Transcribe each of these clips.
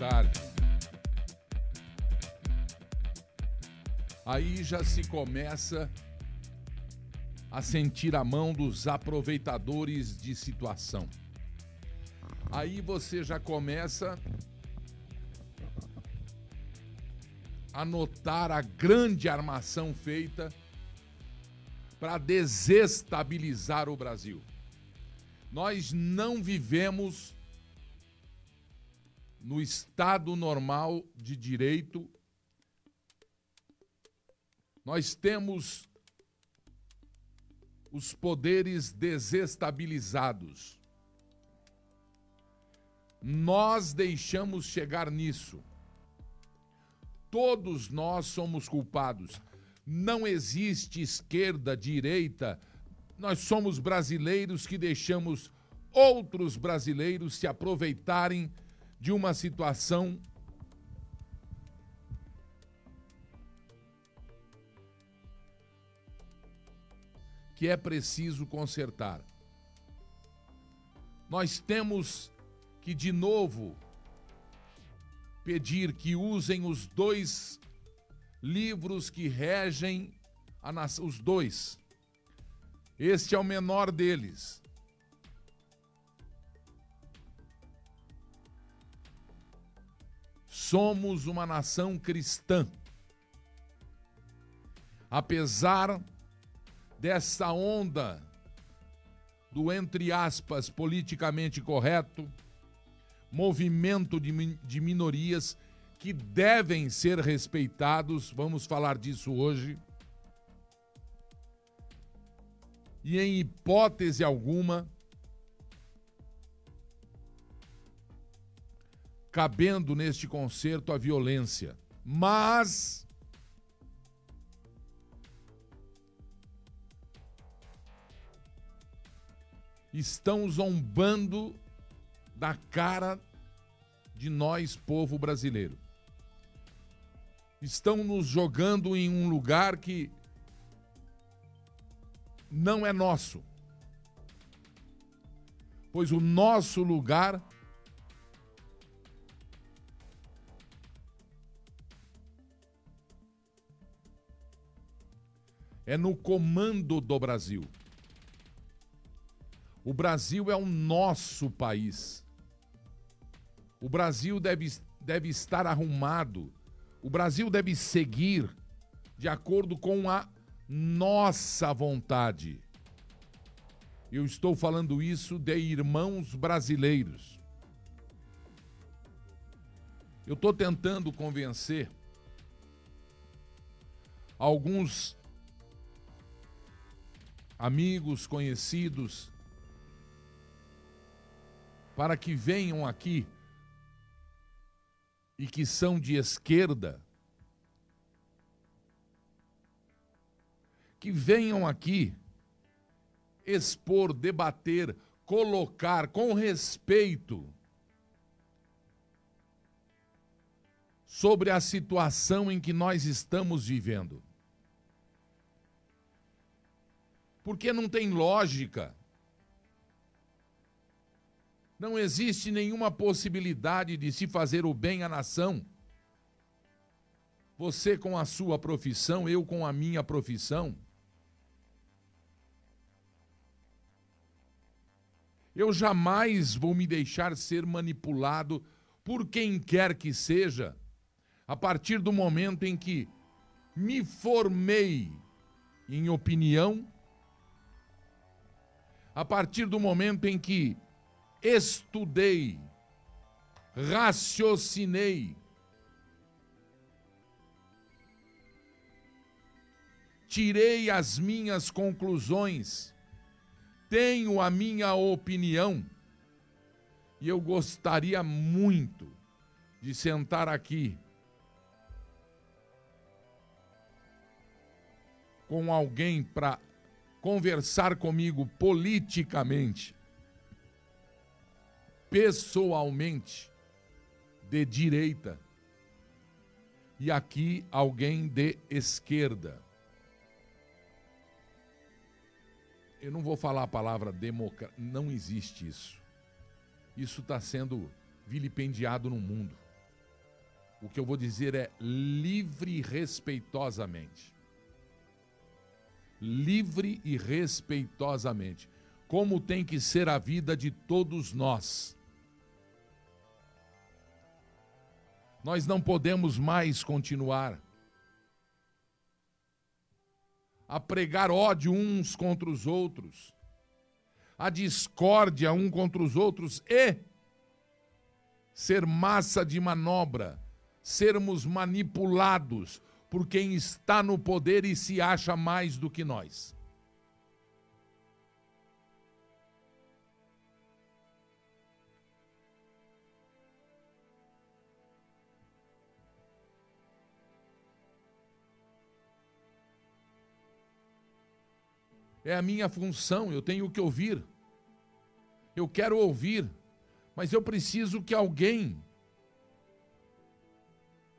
tarde. Aí já se começa a sentir a mão dos aproveitadores de situação. Aí você já começa a notar a grande armação feita para desestabilizar o Brasil. Nós não vivemos no estado normal de direito. Nós temos os poderes desestabilizados. Nós deixamos chegar nisso. Todos nós somos culpados. Não existe esquerda, direita. Nós somos brasileiros que deixamos outros brasileiros se aproveitarem de uma situação que é preciso consertar. Nós temos que, de novo, pedir que usem os dois livros que regem a nação, os dois. Este é o menor deles. Somos uma nação cristã. Apesar dessa onda do, entre aspas, politicamente correto, movimento de, de minorias que devem ser respeitados, vamos falar disso hoje. E em hipótese alguma, cabendo neste concerto a violência. Mas estão zombando da cara de nós, povo brasileiro. Estão nos jogando em um lugar que não é nosso. Pois o nosso lugar é no comando do Brasil. O Brasil é o nosso país. O Brasil deve, deve estar arrumado. O Brasil deve seguir de acordo com a nossa vontade. Eu estou falando isso de irmãos brasileiros. Eu estou tentando convencer alguns amigos, conhecidos, para que venham aqui e que são de esquerda, que venham aqui expor, debater, colocar com respeito sobre a situação em que nós estamos vivendo. Porque não tem lógica não existe nenhuma possibilidade de se fazer o bem à nação. Você com a sua profissão, eu com a minha profissão. Eu jamais vou me deixar ser manipulado por quem quer que seja, a partir do momento em que me formei em opinião, a partir do momento em que estudei, raciocinei, tirei as minhas conclusões, tenho a minha opinião e eu gostaria muito de sentar aqui com alguém para conversar comigo politicamente pessoalmente de direita e aqui alguém de esquerda. Eu não vou falar a palavra democracia, não existe isso. Isso está sendo vilipendiado no mundo. O que eu vou dizer é livre e respeitosamente. Livre e respeitosamente. Como tem que ser a vida de todos nós. Nós não podemos mais continuar a pregar ódio uns contra os outros, a discórdia um contra os outros e ser massa de manobra, sermos manipulados por quem está no poder e se acha mais do que nós. É a minha função, eu tenho que ouvir. Eu quero ouvir, mas eu preciso que alguém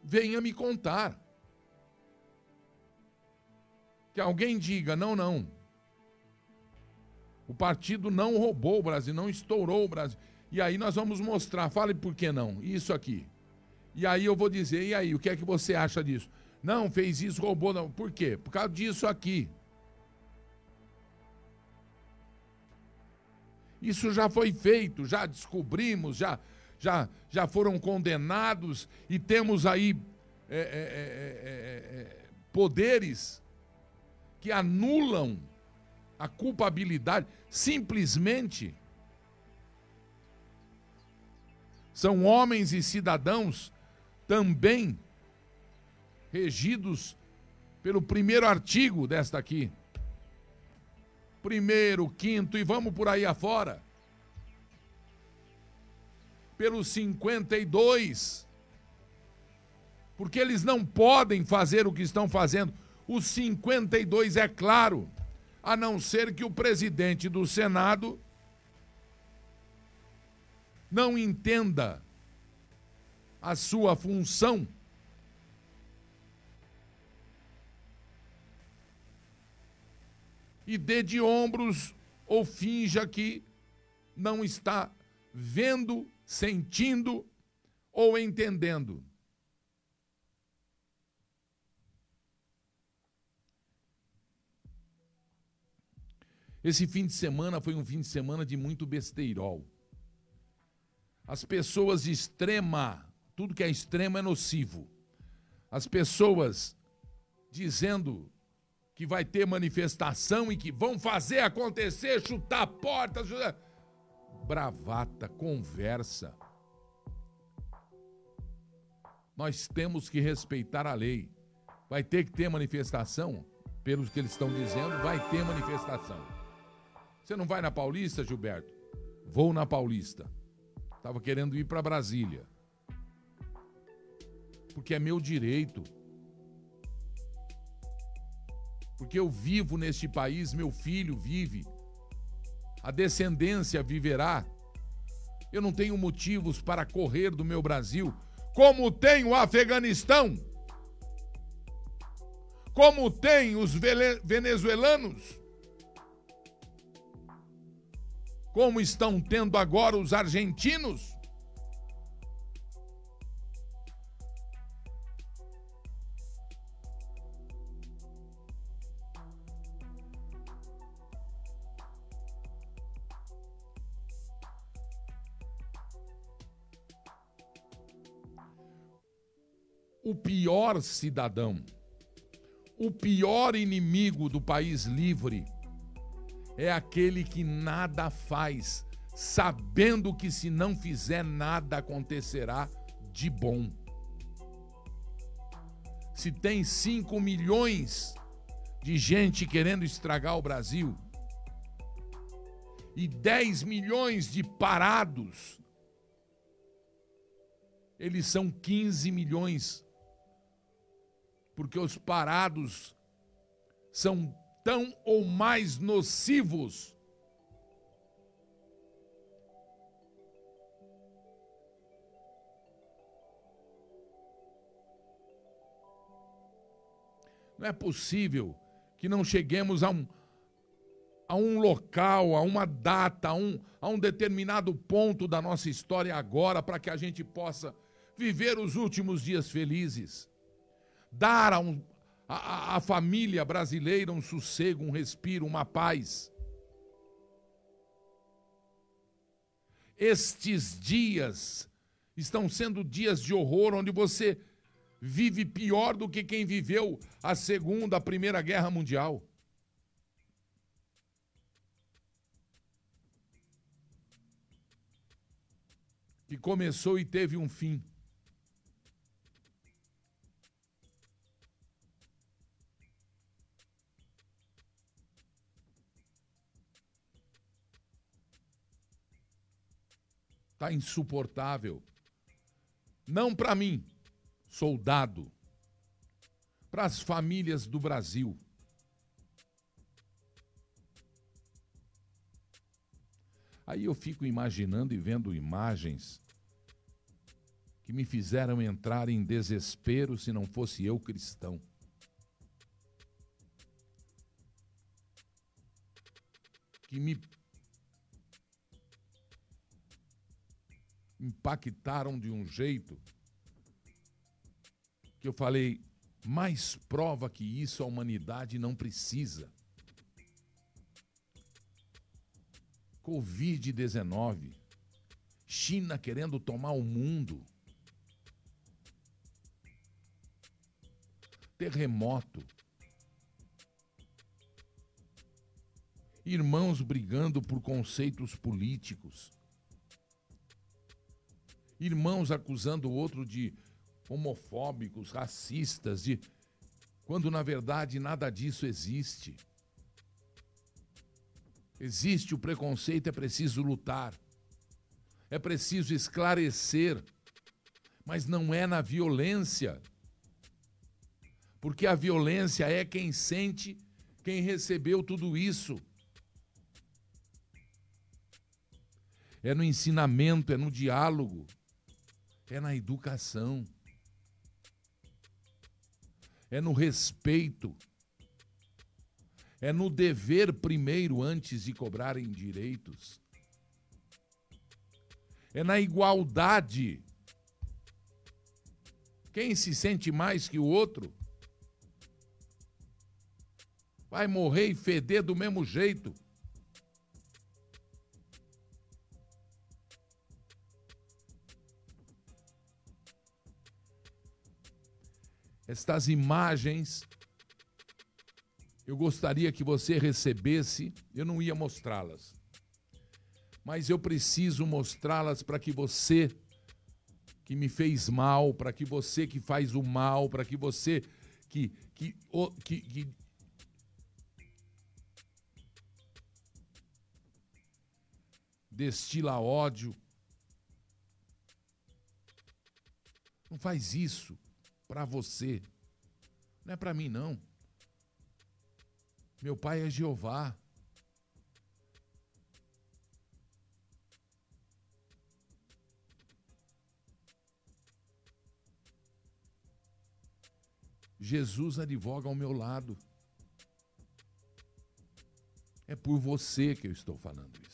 venha me contar. Que alguém diga: não, não. O partido não roubou o Brasil, não estourou o Brasil. E aí nós vamos mostrar, fale por que não, isso aqui. E aí eu vou dizer, e aí, o que é que você acha disso? Não, fez isso, roubou, não. Por quê? Por causa disso aqui. Isso já foi feito, já descobrimos, já, já, já foram condenados e temos aí é, é, é, poderes que anulam a culpabilidade simplesmente. São homens e cidadãos também regidos pelo primeiro artigo desta aqui primeiro, quinto e vamos por aí afora. Pelos 52. Porque eles não podem fazer o que estão fazendo. Os 52 é claro, a não ser que o presidente do Senado não entenda a sua função e dê de ombros ou finja que não está vendo, sentindo ou entendendo. Esse fim de semana foi um fim de semana de muito besteirol. As pessoas de extrema, tudo que é extremo é nocivo. As pessoas dizendo que vai ter manifestação e que vão fazer acontecer, chutar portas. Chutar... Bravata, conversa. Nós temos que respeitar a lei. Vai ter que ter manifestação, pelos que eles estão dizendo, vai ter manifestação. Você não vai na Paulista, Gilberto? Vou na Paulista. Estava querendo ir para Brasília. Porque é meu direito porque eu vivo neste país, meu filho vive, a descendência viverá. Eu não tenho motivos para correr do meu Brasil, como tem o Afeganistão, como tem os venezuelanos, como estão tendo agora os argentinos. o pior cidadão, o pior inimigo do país livre é aquele que nada faz, sabendo que se não fizer nada acontecerá de bom. Se tem 5 milhões de gente querendo estragar o Brasil e 10 milhões de parados, eles são 15 milhões porque os parados são tão ou mais nocivos. Não é possível que não cheguemos a um, a um local, a uma data, a um, a um determinado ponto da nossa história agora para que a gente possa viver os últimos dias felizes, dar a, um, a, a família brasileira um sossego, um respiro, uma paz. Estes dias estão sendo dias de horror, onde você vive pior do que quem viveu a Segunda, a Primeira Guerra Mundial. Que começou e teve um fim. Está insuportável. Não para mim, soldado, para as famílias do Brasil. Aí eu fico imaginando e vendo imagens que me fizeram entrar em desespero se não fosse eu cristão. Que me impactaram de um jeito que eu falei, mais prova que isso a humanidade não precisa. Covid-19, China querendo tomar o mundo, terremoto, irmãos brigando por conceitos políticos, irmãos acusando o outro de homofóbicos, racistas, de quando na verdade nada disso existe. Existe o preconceito, é preciso lutar. É preciso esclarecer. Mas não é na violência. Porque a violência é quem sente, quem recebeu tudo isso. É no ensinamento, é no diálogo, é na educação é no respeito, é no dever primeiro antes de cobrarem direitos, é na igualdade. Quem se sente mais que o outro vai morrer e feder do mesmo jeito. Estas imagens, eu gostaria que você recebesse, eu não ia mostrá-las, mas eu preciso mostrá-las para que você que me fez mal, para que você que faz o mal, para que você que, que, que, que destila ódio. Não faz isso para você. Não é para mim, não. Meu pai é Jeová. Jesus advoga ao meu lado. É por você que eu estou falando isso.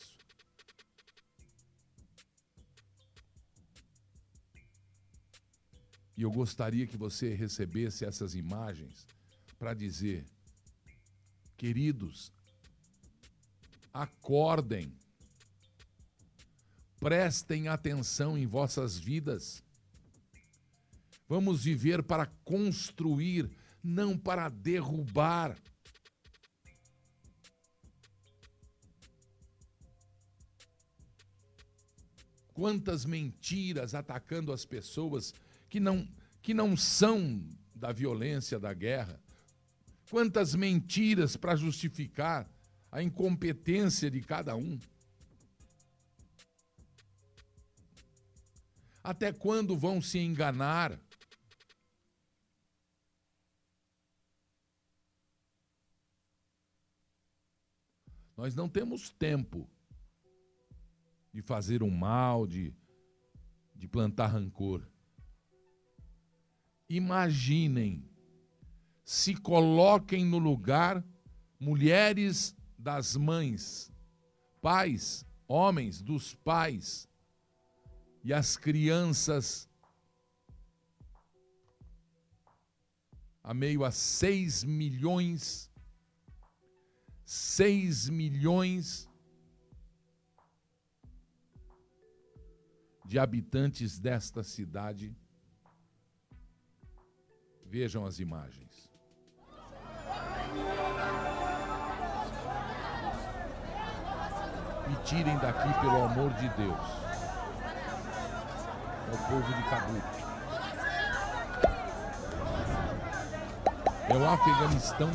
E eu gostaria que você recebesse essas imagens para dizer: queridos, acordem, prestem atenção em vossas vidas. Vamos viver para construir, não para derrubar. Quantas mentiras atacando as pessoas que não, que não são da violência da guerra. Quantas mentiras para justificar a incompetência de cada um. Até quando vão se enganar? Nós não temos tempo de fazer um mal, de, de plantar rancor imaginem, se coloquem no lugar mulheres das mães, pais, homens dos pais e as crianças a meio a 6 milhões 6 milhões de habitantes desta cidade. Vejam as imagens. Me tirem daqui pelo amor de Deus. É o povo de Cabuco. É o Afeganistão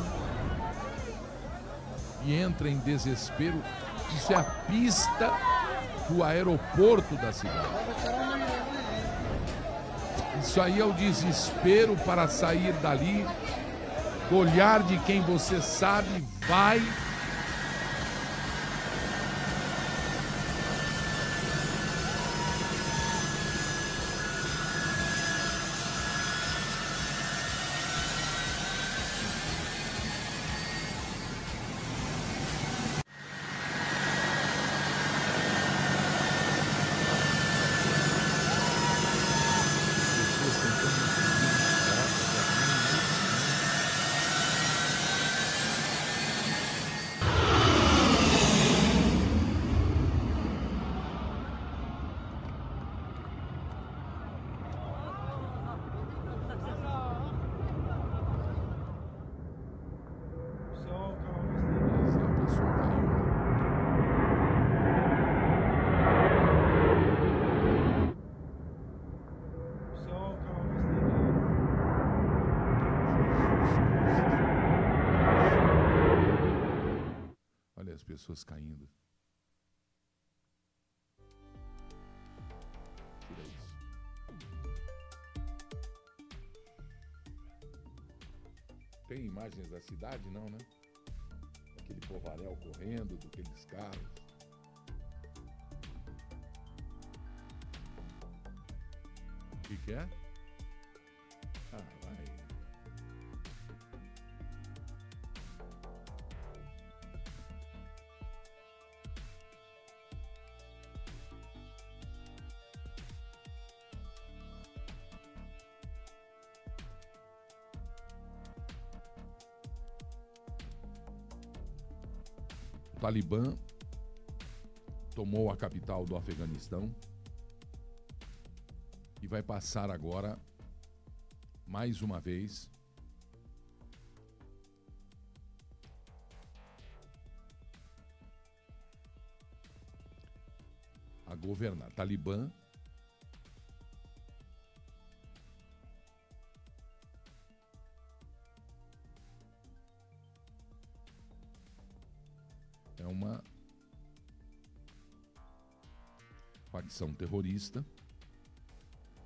e entra em desespero. Isso é a pista do aeroporto da cidade. Isso aí é o desespero para sair dali, olhar de quem você sabe vai Imagens da cidade? Não, né? Aquele povaréu correndo, daqueles carros. O que, que é? Talibã tomou a capital do Afeganistão e vai passar agora, mais uma vez, a governar. Talibã facção terrorista,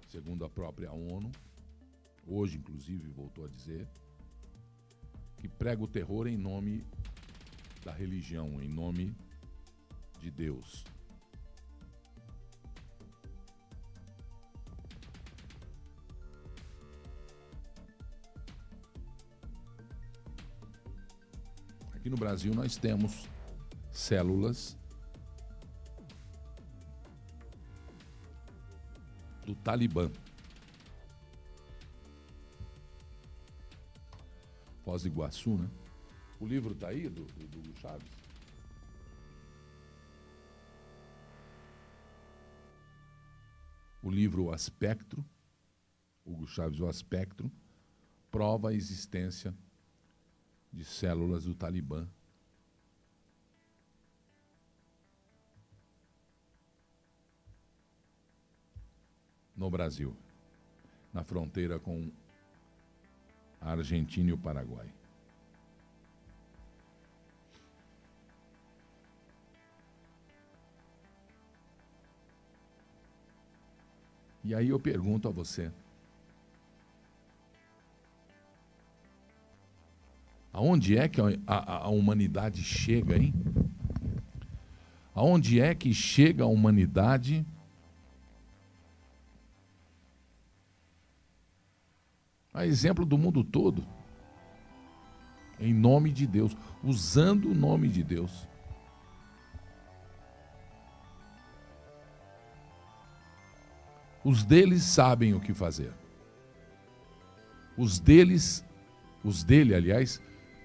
segundo a própria ONU, hoje inclusive voltou a dizer, que prega o terror em nome da religião, em nome de Deus. Aqui no Brasil nós temos células Talibã. Foz do Iguaçu, né? O livro está aí, do, do, Chaves? O livro O Aspectro, Hugo Chaves, O Aspectro, prova a existência de células do Talibã no Brasil, na fronteira com a Argentina e o Paraguai. E aí eu pergunto a você: aonde é que a, a, a humanidade chega, hein? Aonde é que chega a humanidade? A exemplo do mundo todo. Em nome de Deus, usando o nome de Deus. Os deles sabem o que fazer. Os deles os dele, aliás,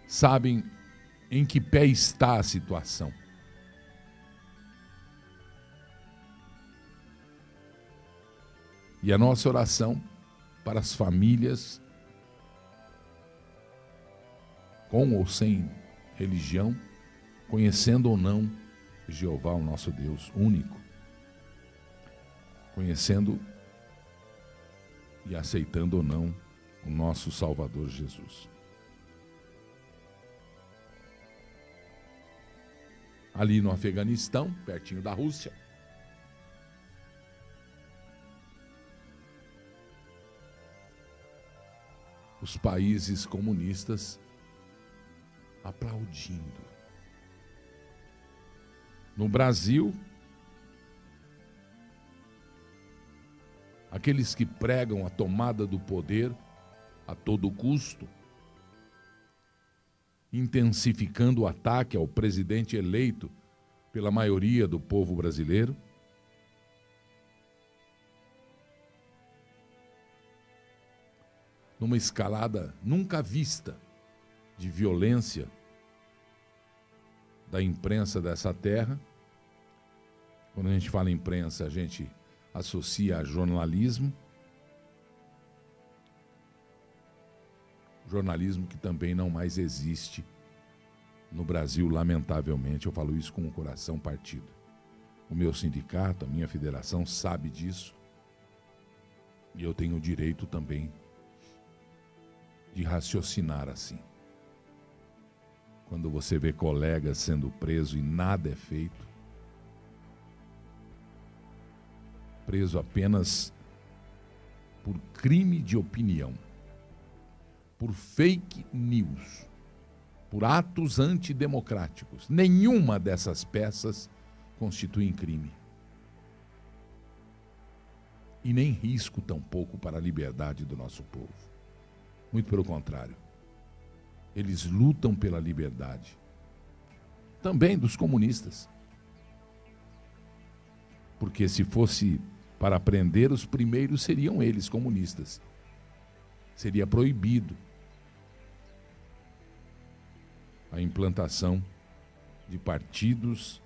sabem em que pé está a situação. E a nossa oração para as famílias, com ou sem religião, conhecendo ou não Jeová, o nosso Deus único, conhecendo e aceitando ou não o nosso Salvador Jesus. Ali no Afeganistão, pertinho da Rússia, os países comunistas aplaudindo. No Brasil, aqueles que pregam a tomada do poder a todo custo, intensificando o ataque ao presidente eleito pela maioria do povo brasileiro. Numa escalada nunca vista de violência da imprensa dessa terra. Quando a gente fala imprensa, a gente associa a jornalismo. Jornalismo que também não mais existe no Brasil, lamentavelmente. Eu falo isso com o coração partido. O meu sindicato, a minha federação sabe disso. E eu tenho o direito também de raciocinar assim. Quando você vê colegas sendo presos e nada é feito, preso apenas por crime de opinião, por fake news, por atos antidemocráticos. Nenhuma dessas peças constitui crime. E nem risco tampouco para a liberdade do nosso povo. Muito pelo contrário. Eles lutam pela liberdade. Também dos comunistas. Porque se fosse para prender, os primeiros seriam eles, comunistas. Seria proibido a implantação de partidos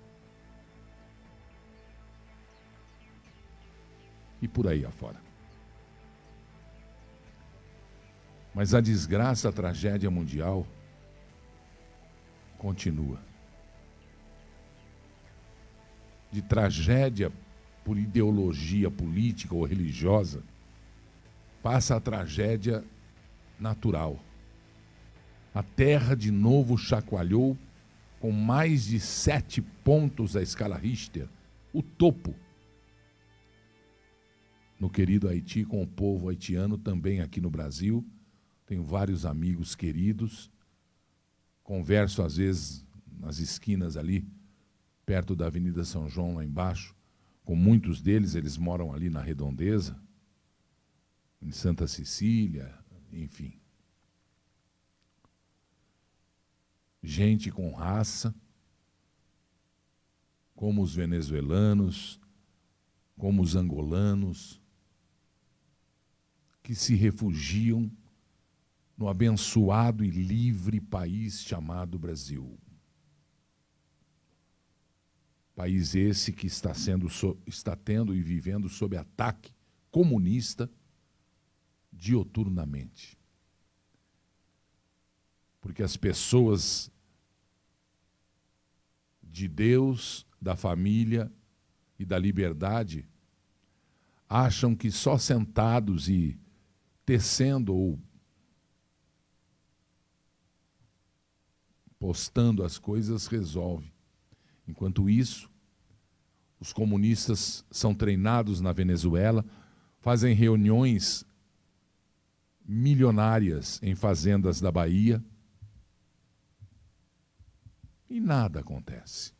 e por aí afora. Mas a desgraça, a tragédia mundial continua. De tragédia por ideologia política ou religiosa, passa a tragédia natural. A Terra de novo chacoalhou com mais de sete pontos da escala Richter, o topo. No querido Haiti, com o povo haitiano, também aqui no Brasil tenho vários amigos queridos, converso às vezes nas esquinas ali, perto da Avenida São João, lá embaixo, com muitos deles, eles moram ali na Redondeza, em Santa Cecília, enfim. Gente com raça, como os venezuelanos, como os angolanos, que se refugiam no abençoado e livre país chamado Brasil. País esse que está, sendo, está tendo e vivendo sob ataque comunista dioturnamente. Porque as pessoas de Deus, da família e da liberdade acham que só sentados e tecendo ou postando as coisas resolve. Enquanto isso, os comunistas são treinados na Venezuela, fazem reuniões milionárias em fazendas da Bahia e nada acontece.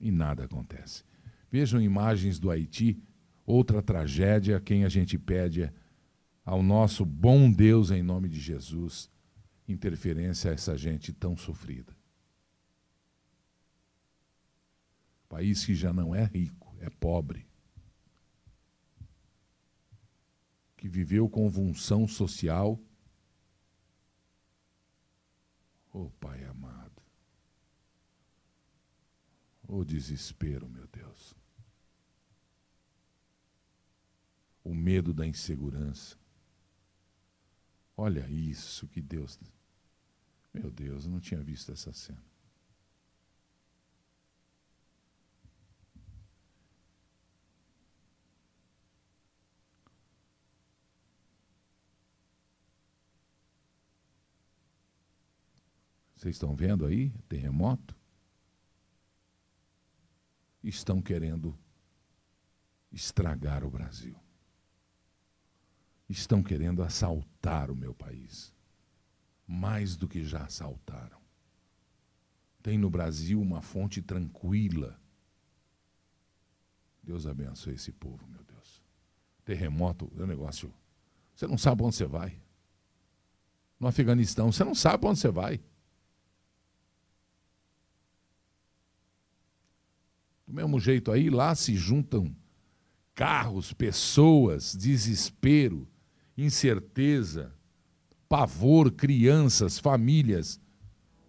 E nada acontece. Vejam imagens do Haiti, outra tragédia, quem a gente pede ao nosso bom Deus em nome de Jesus interferência a essa gente tão sofrida. País que já não é rico, é pobre. Que viveu convulsão social. Oh, Pai amado. Oh, desespero, meu Deus. O medo da insegurança. Olha isso que Deus meu Deus, eu não tinha visto essa cena. Vocês estão vendo aí? Terremoto? Estão querendo estragar o Brasil. Estão querendo assaltar o meu país. Mais do que já assaltaram. Tem no Brasil uma fonte tranquila. Deus abençoe esse povo, meu Deus. Terremoto é um negócio. Você não sabe onde você vai. No Afeganistão, você não sabe onde você vai. Do mesmo jeito aí, lá se juntam carros, pessoas, desespero, incerteza, pavor, crianças, famílias,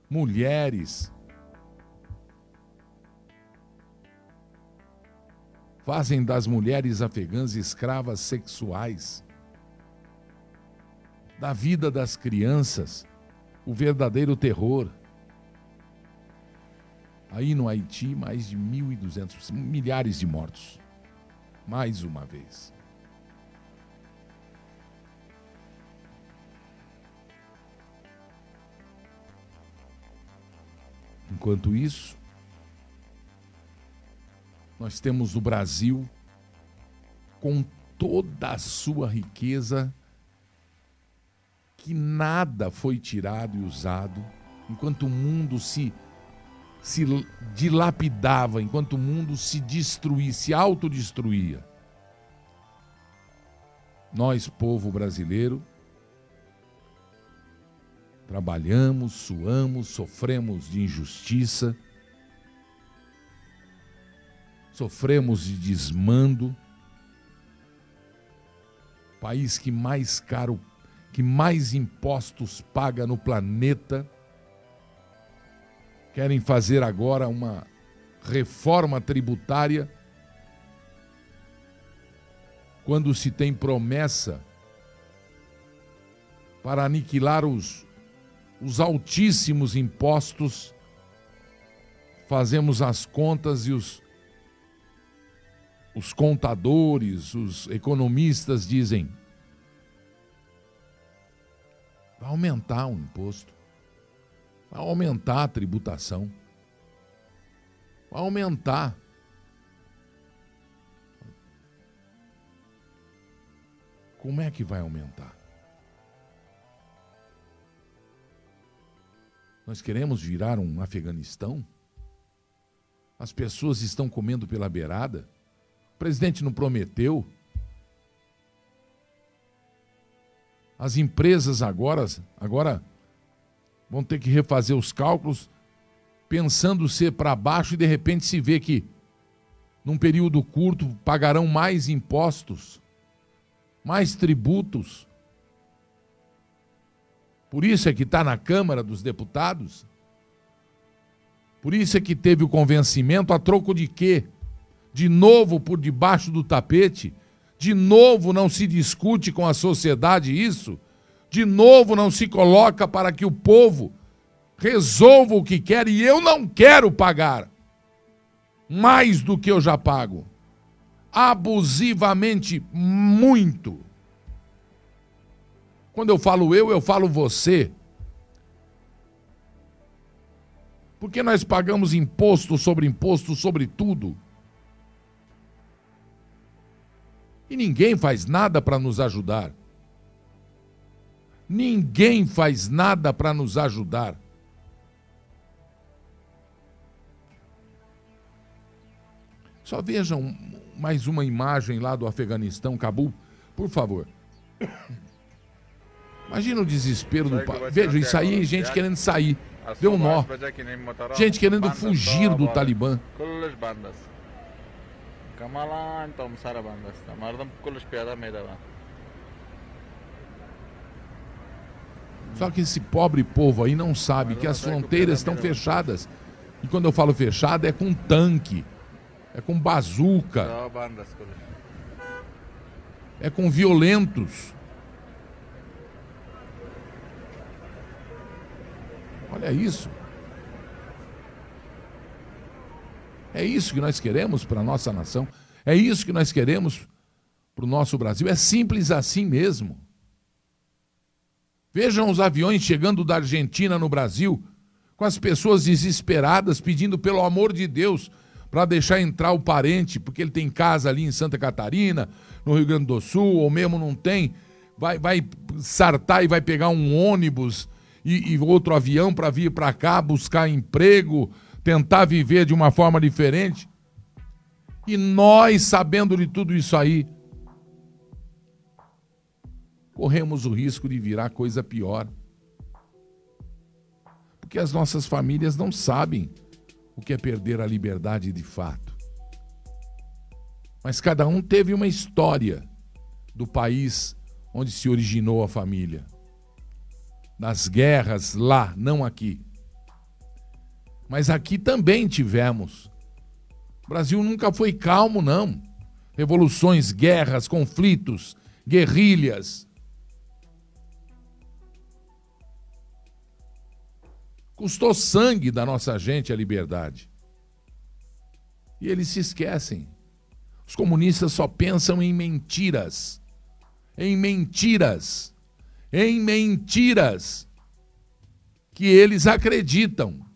mulheres. Fazem das mulheres afegãs escravas sexuais. Da vida das crianças, o verdadeiro terror. Aí no Haiti, mais de 1.200, milhares de mortos. Mais uma vez. Enquanto isso, nós temos o Brasil com toda a sua riqueza, que nada foi tirado e usado, enquanto o mundo se se dilapidava, enquanto o mundo se destruía, se autodestruía. Nós, povo brasileiro, trabalhamos, suamos, sofremos de injustiça, sofremos de desmando. País que mais caro, que mais impostos paga no planeta. Querem fazer agora uma reforma tributária. Quando se tem promessa para aniquilar os, os altíssimos impostos, fazemos as contas e os, os contadores, os economistas dizem: vai aumentar o imposto. Vai aumentar a tributação. Vai aumentar. Como é que vai aumentar? Nós queremos virar um Afeganistão? As pessoas estão comendo pela beirada? O presidente não prometeu? As empresas agora, agora vão ter que refazer os cálculos, pensando ser para baixo e de repente se vê que, num período curto, pagarão mais impostos, mais tributos. Por isso é que está na Câmara dos Deputados. Por isso é que teve o convencimento a troco de quê? De novo por debaixo do tapete? De novo não se discute com a sociedade isso? de novo não se coloca para que o povo resolva o que quer e eu não quero pagar mais do que eu já pago. Abusivamente muito. Quando eu falo eu, eu falo você. Porque nós pagamos imposto sobre imposto sobre tudo. E ninguém faz nada para nos ajudar. Ninguém faz nada para nos ajudar. Só vejam mais uma imagem lá do Afeganistão, Cabul, por favor. Imagina o desespero do pai. Veja, isso aí, gente querendo sair. Deu um nó. Gente querendo fugir do Talibã. Só que esse pobre povo aí não sabe que as fronteiras estão fechadas. E quando eu falo fechado, é com tanque, é com bazuca, é com violentos. Olha isso. É isso que nós queremos para a nossa nação. É isso que nós queremos para o nosso Brasil. É simples assim mesmo. Vejam os aviões chegando da Argentina no Brasil, com as pessoas desesperadas pedindo pelo amor de Deus para deixar entrar o parente, porque ele tem casa ali em Santa Catarina, no Rio Grande do Sul, ou mesmo não tem, vai, vai sartar e vai pegar um ônibus e, e outro avião para vir para cá buscar emprego, tentar viver de uma forma diferente. E nós, sabendo de tudo isso aí, corremos o risco de virar coisa pior. Porque as nossas famílias não sabem o que é perder a liberdade de fato. Mas cada um teve uma história do país onde se originou a família. Das guerras lá, não aqui. Mas aqui também tivemos. O Brasil nunca foi calmo, não. Revoluções, guerras, conflitos, guerrilhas. Custou sangue da nossa gente a liberdade. E eles se esquecem. Os comunistas só pensam em mentiras. Em mentiras. Em mentiras. Que eles acreditam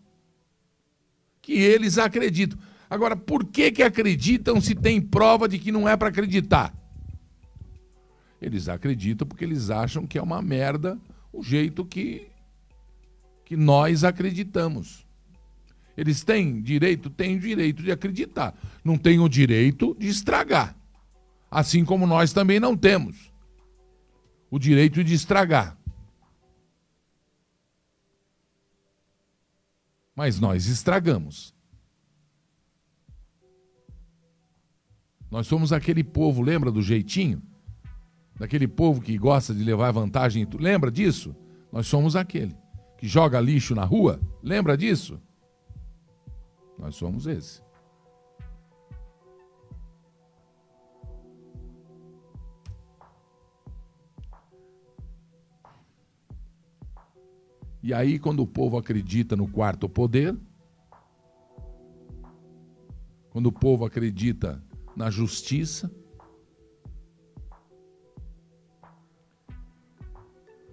que eles acreditam. Agora, por que, que acreditam se tem prova de que não é para acreditar? Eles acreditam porque eles acham que é uma merda o jeito que, que nós acreditamos. Eles têm direito? Têm direito de acreditar. Não têm o direito de estragar. Assim como nós também não temos o direito de estragar. mas nós estragamos. Nós somos aquele povo, lembra do jeitinho? Daquele povo que gosta de levar vantagem. Lembra disso? Nós somos aquele que joga lixo na rua. Lembra disso? Nós somos esse. E aí, quando o povo acredita no quarto poder, quando o povo acredita na justiça,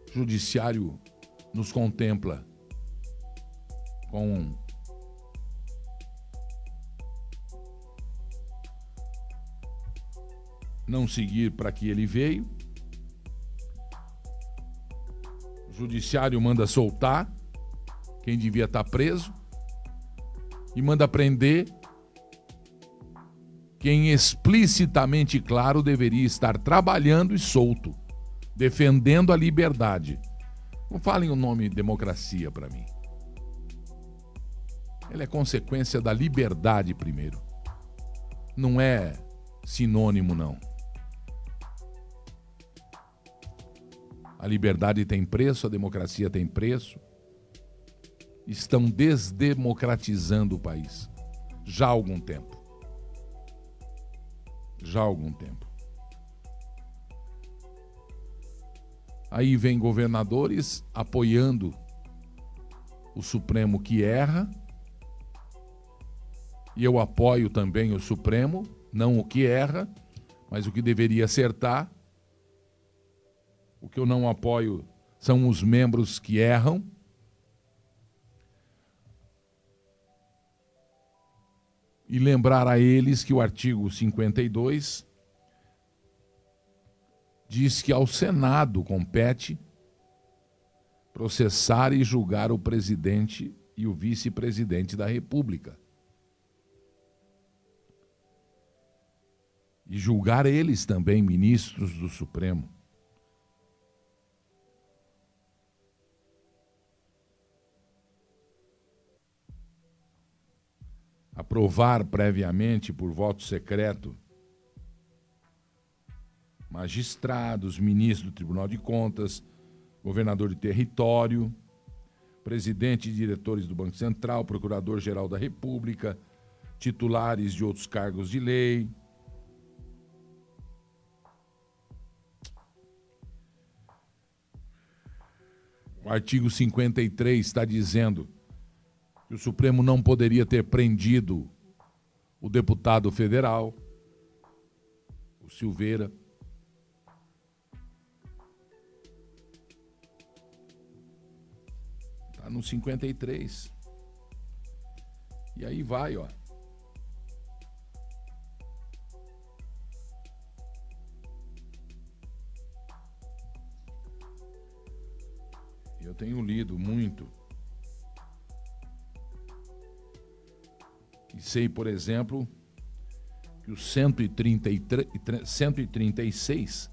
o judiciário nos contempla com não seguir para que ele veio judiciário manda soltar quem devia estar tá preso e manda prender quem explicitamente claro deveria estar trabalhando e solto, defendendo a liberdade. Não falem o nome democracia para mim. Ela é consequência da liberdade primeiro. Não é sinônimo não. A liberdade tem preço, a democracia tem preço. Estão desdemocratizando o país já há algum tempo. Já há algum tempo. Aí vem governadores apoiando o Supremo que erra. E eu apoio também o Supremo, não o que erra, mas o que deveria acertar. O que eu não apoio são os membros que erram. E lembrar a eles que o artigo 52 diz que ao Senado compete processar e julgar o presidente e o vice-presidente da República. E julgar eles também, ministros do Supremo. Aprovar previamente por voto secreto magistrados, ministros do Tribunal de Contas, governador de território, presidente e diretores do Banco Central, procurador-geral da República, titulares de outros cargos de lei. O artigo 53 está dizendo que o Supremo não poderia ter prendido o deputado federal, o Silveira. Está no 53. E aí vai, ó. Eu tenho lido muito. E sei, por exemplo, que o 133, 136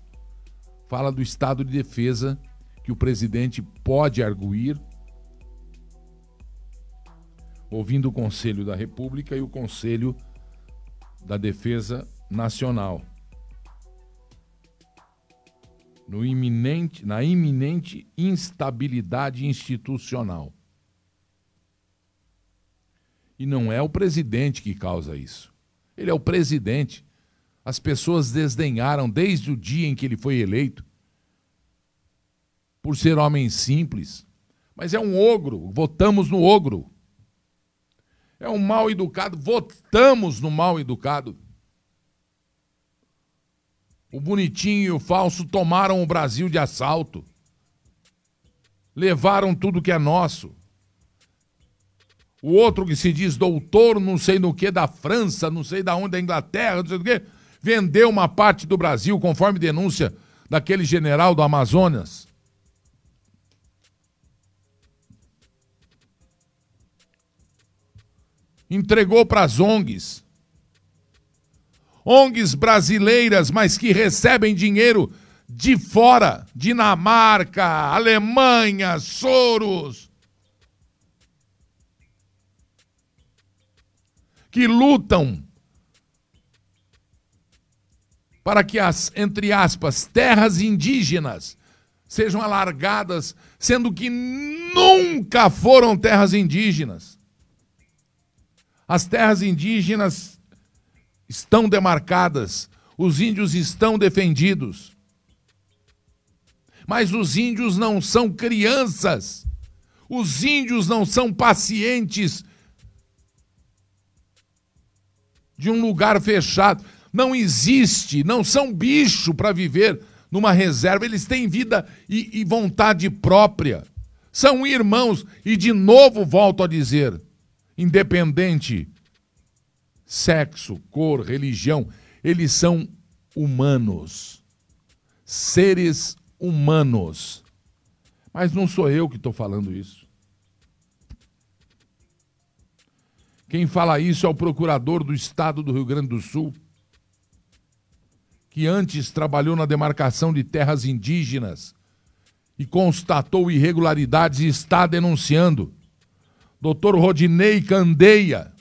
fala do estado de defesa que o presidente pode arguir, ouvindo o Conselho da República e o Conselho da Defesa Nacional. No iminente, na iminente instabilidade institucional. E não é o presidente que causa isso. Ele é o presidente. As pessoas desdenharam desde o dia em que ele foi eleito por ser homem simples. Mas é um ogro, votamos no ogro. É um mal educado, votamos no mal educado. O bonitinho e o falso tomaram o Brasil de assalto. Levaram tudo que é nosso. O outro que se diz doutor, não sei no que, da França, não sei da onde, da Inglaterra, não sei do que, vendeu uma parte do Brasil, conforme denúncia daquele general do Amazonas. Entregou para as ONGs. ONGs brasileiras, mas que recebem dinheiro de fora, Dinamarca, Alemanha, Soros. Que lutam para que as, entre aspas, terras indígenas sejam alargadas, sendo que nunca foram terras indígenas. As terras indígenas estão demarcadas, os índios estão defendidos. Mas os índios não são crianças, os índios não são pacientes de um lugar fechado. Não existe, não são bicho para viver numa reserva, eles têm vida e, e vontade própria. São irmãos, e de novo volto a dizer: independente, sexo, cor, religião, eles são humanos, seres humanos. Mas não sou eu que estou falando isso. Quem fala isso é o procurador do estado do Rio Grande do Sul, que antes trabalhou na demarcação de terras indígenas e constatou irregularidades e está denunciando. Doutor Rodinei Candeia,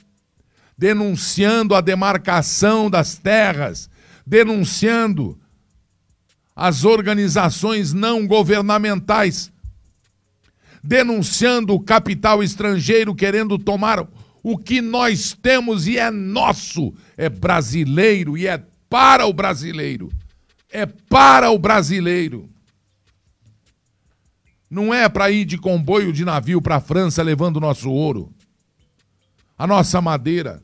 denunciando a demarcação das terras, denunciando as organizações não governamentais, denunciando o capital estrangeiro querendo tomar o que nós temos e é nosso, é brasileiro e é para o brasileiro. É para o brasileiro. Não é para ir de comboio de navio para a França levando nosso ouro, a nossa madeira,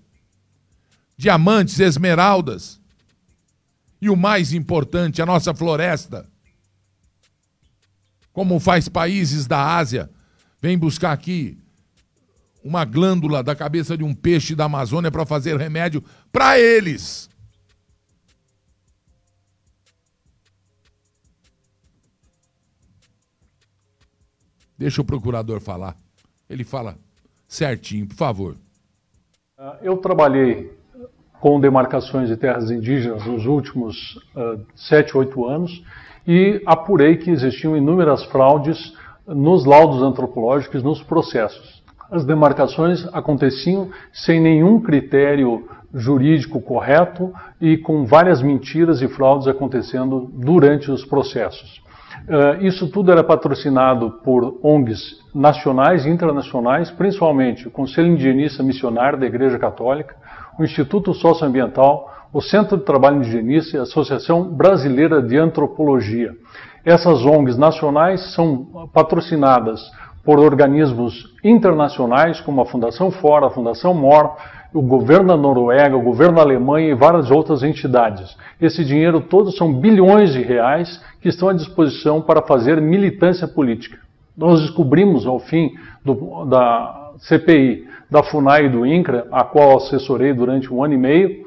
diamantes, esmeraldas e o mais importante, a nossa floresta. Como faz países da Ásia, vem buscar aqui uma glândula da cabeça de um peixe da Amazônia para fazer remédio para eles. Deixa o procurador falar. Ele fala certinho, por favor. Ah, eu trabalhei com demarcações de terras indígenas nos últimos uh, sete, oito anos e apurei que existiam inúmeras fraudes nos laudos antropológicos, nos processos as demarcações aconteciam sem nenhum critério jurídico correto e com várias mentiras e fraudes acontecendo durante os processos. Uh, isso tudo era patrocinado por ONGs nacionais e internacionais, principalmente o Conselho Indigenista Missionário da Igreja Católica, o Instituto Socioambiental, o Centro de Trabalho Indigenista e a Associação Brasileira de Antropologia. Essas ONGs nacionais são patrocinadas por organismos internacionais, como a Fundação Fora, a Fundação MOR, o governo da Noruega, o governo da Alemanha e várias outras entidades. Esse dinheiro todo são bilhões de reais que estão à disposição para fazer militância política. Nós descobrimos, ao fim do, da CPI, da FUNAI e do INCRA, a qual assessorei durante um ano e meio,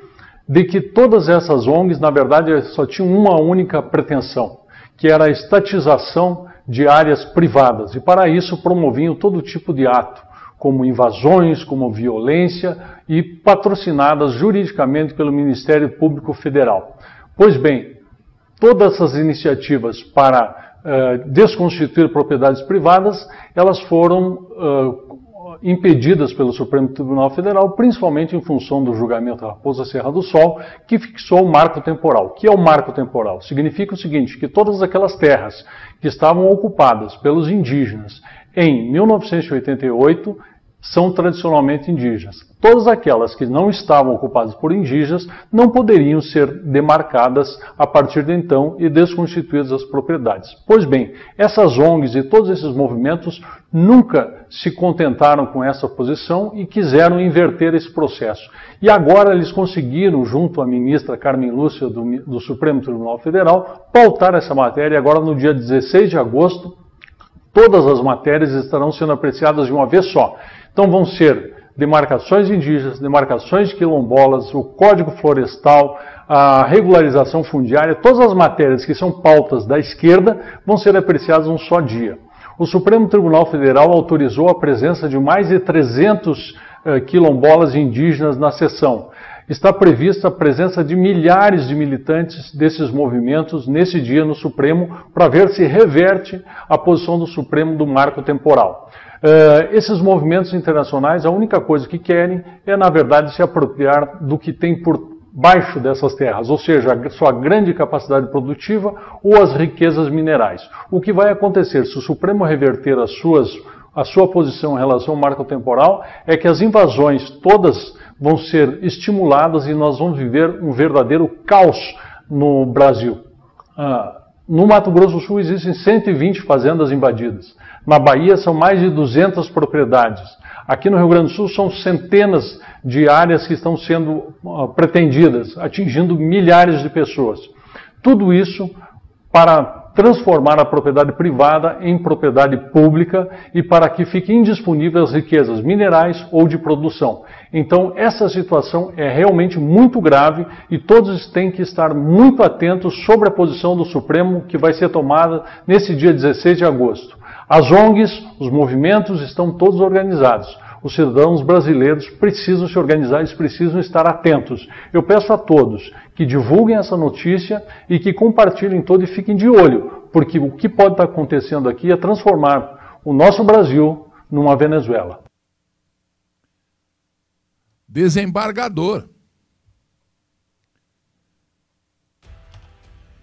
de que todas essas ONGs, na verdade, só tinham uma única pretensão, que era a estatização de áreas privadas. E para isso promoviam todo tipo de ato, como invasões, como violência e patrocinadas juridicamente pelo Ministério Público Federal. Pois bem, todas essas iniciativas para uh, desconstituir propriedades privadas, elas foram uh, impedidas pelo Supremo Tribunal Federal, principalmente em função do julgamento da Raposa Serra do Sol, que fixou o marco temporal. O que é o marco temporal? Significa o seguinte, que todas aquelas terras que estavam ocupadas pelos indígenas em 1988 são tradicionalmente indígenas. Todas aquelas que não estavam ocupadas por indígenas não poderiam ser demarcadas a partir de então e desconstituídas as propriedades. Pois bem, essas ONGs e todos esses movimentos nunca se contentaram com essa posição e quiseram inverter esse processo. E agora eles conseguiram, junto à ministra Carmen Lúcia do, do Supremo Tribunal Federal, pautar essa matéria agora no dia 16 de agosto. Todas as matérias estarão sendo apreciadas de uma vez só. Então vão ser demarcações indígenas, demarcações quilombolas, o Código Florestal, a regularização fundiária, todas as matérias que são pautas da esquerda vão ser apreciadas num só dia. O Supremo Tribunal Federal autorizou a presença de mais de 300 eh, quilombolas indígenas na sessão. Está prevista a presença de milhares de militantes desses movimentos nesse dia no Supremo para ver se reverte a posição do Supremo do marco temporal. Uh, esses movimentos internacionais, a única coisa que querem é, na verdade, se apropriar do que tem por baixo dessas terras, ou seja, a sua grande capacidade produtiva ou as riquezas minerais. O que vai acontecer se o Supremo reverter as suas, a sua posição em relação ao marco temporal é que as invasões todas vão ser estimuladas e nós vamos viver um verdadeiro caos no Brasil. Uh, no Mato Grosso do Sul existem 120 fazendas invadidas. Na Bahia são mais de 200 propriedades. Aqui no Rio Grande do Sul são centenas de áreas que estão sendo uh, pretendidas, atingindo milhares de pessoas. Tudo isso para transformar a propriedade privada em propriedade pública e para que fiquem indisponíveis riquezas minerais ou de produção. Então, essa situação é realmente muito grave e todos têm que estar muito atentos sobre a posição do Supremo que vai ser tomada nesse dia 16 de agosto. As ONGs, os movimentos estão todos organizados. Os cidadãos brasileiros precisam se organizar, eles precisam estar atentos. Eu peço a todos que divulguem essa notícia e que compartilhem todo e fiquem de olho, porque o que pode estar acontecendo aqui é transformar o nosso Brasil numa Venezuela. Desembargador.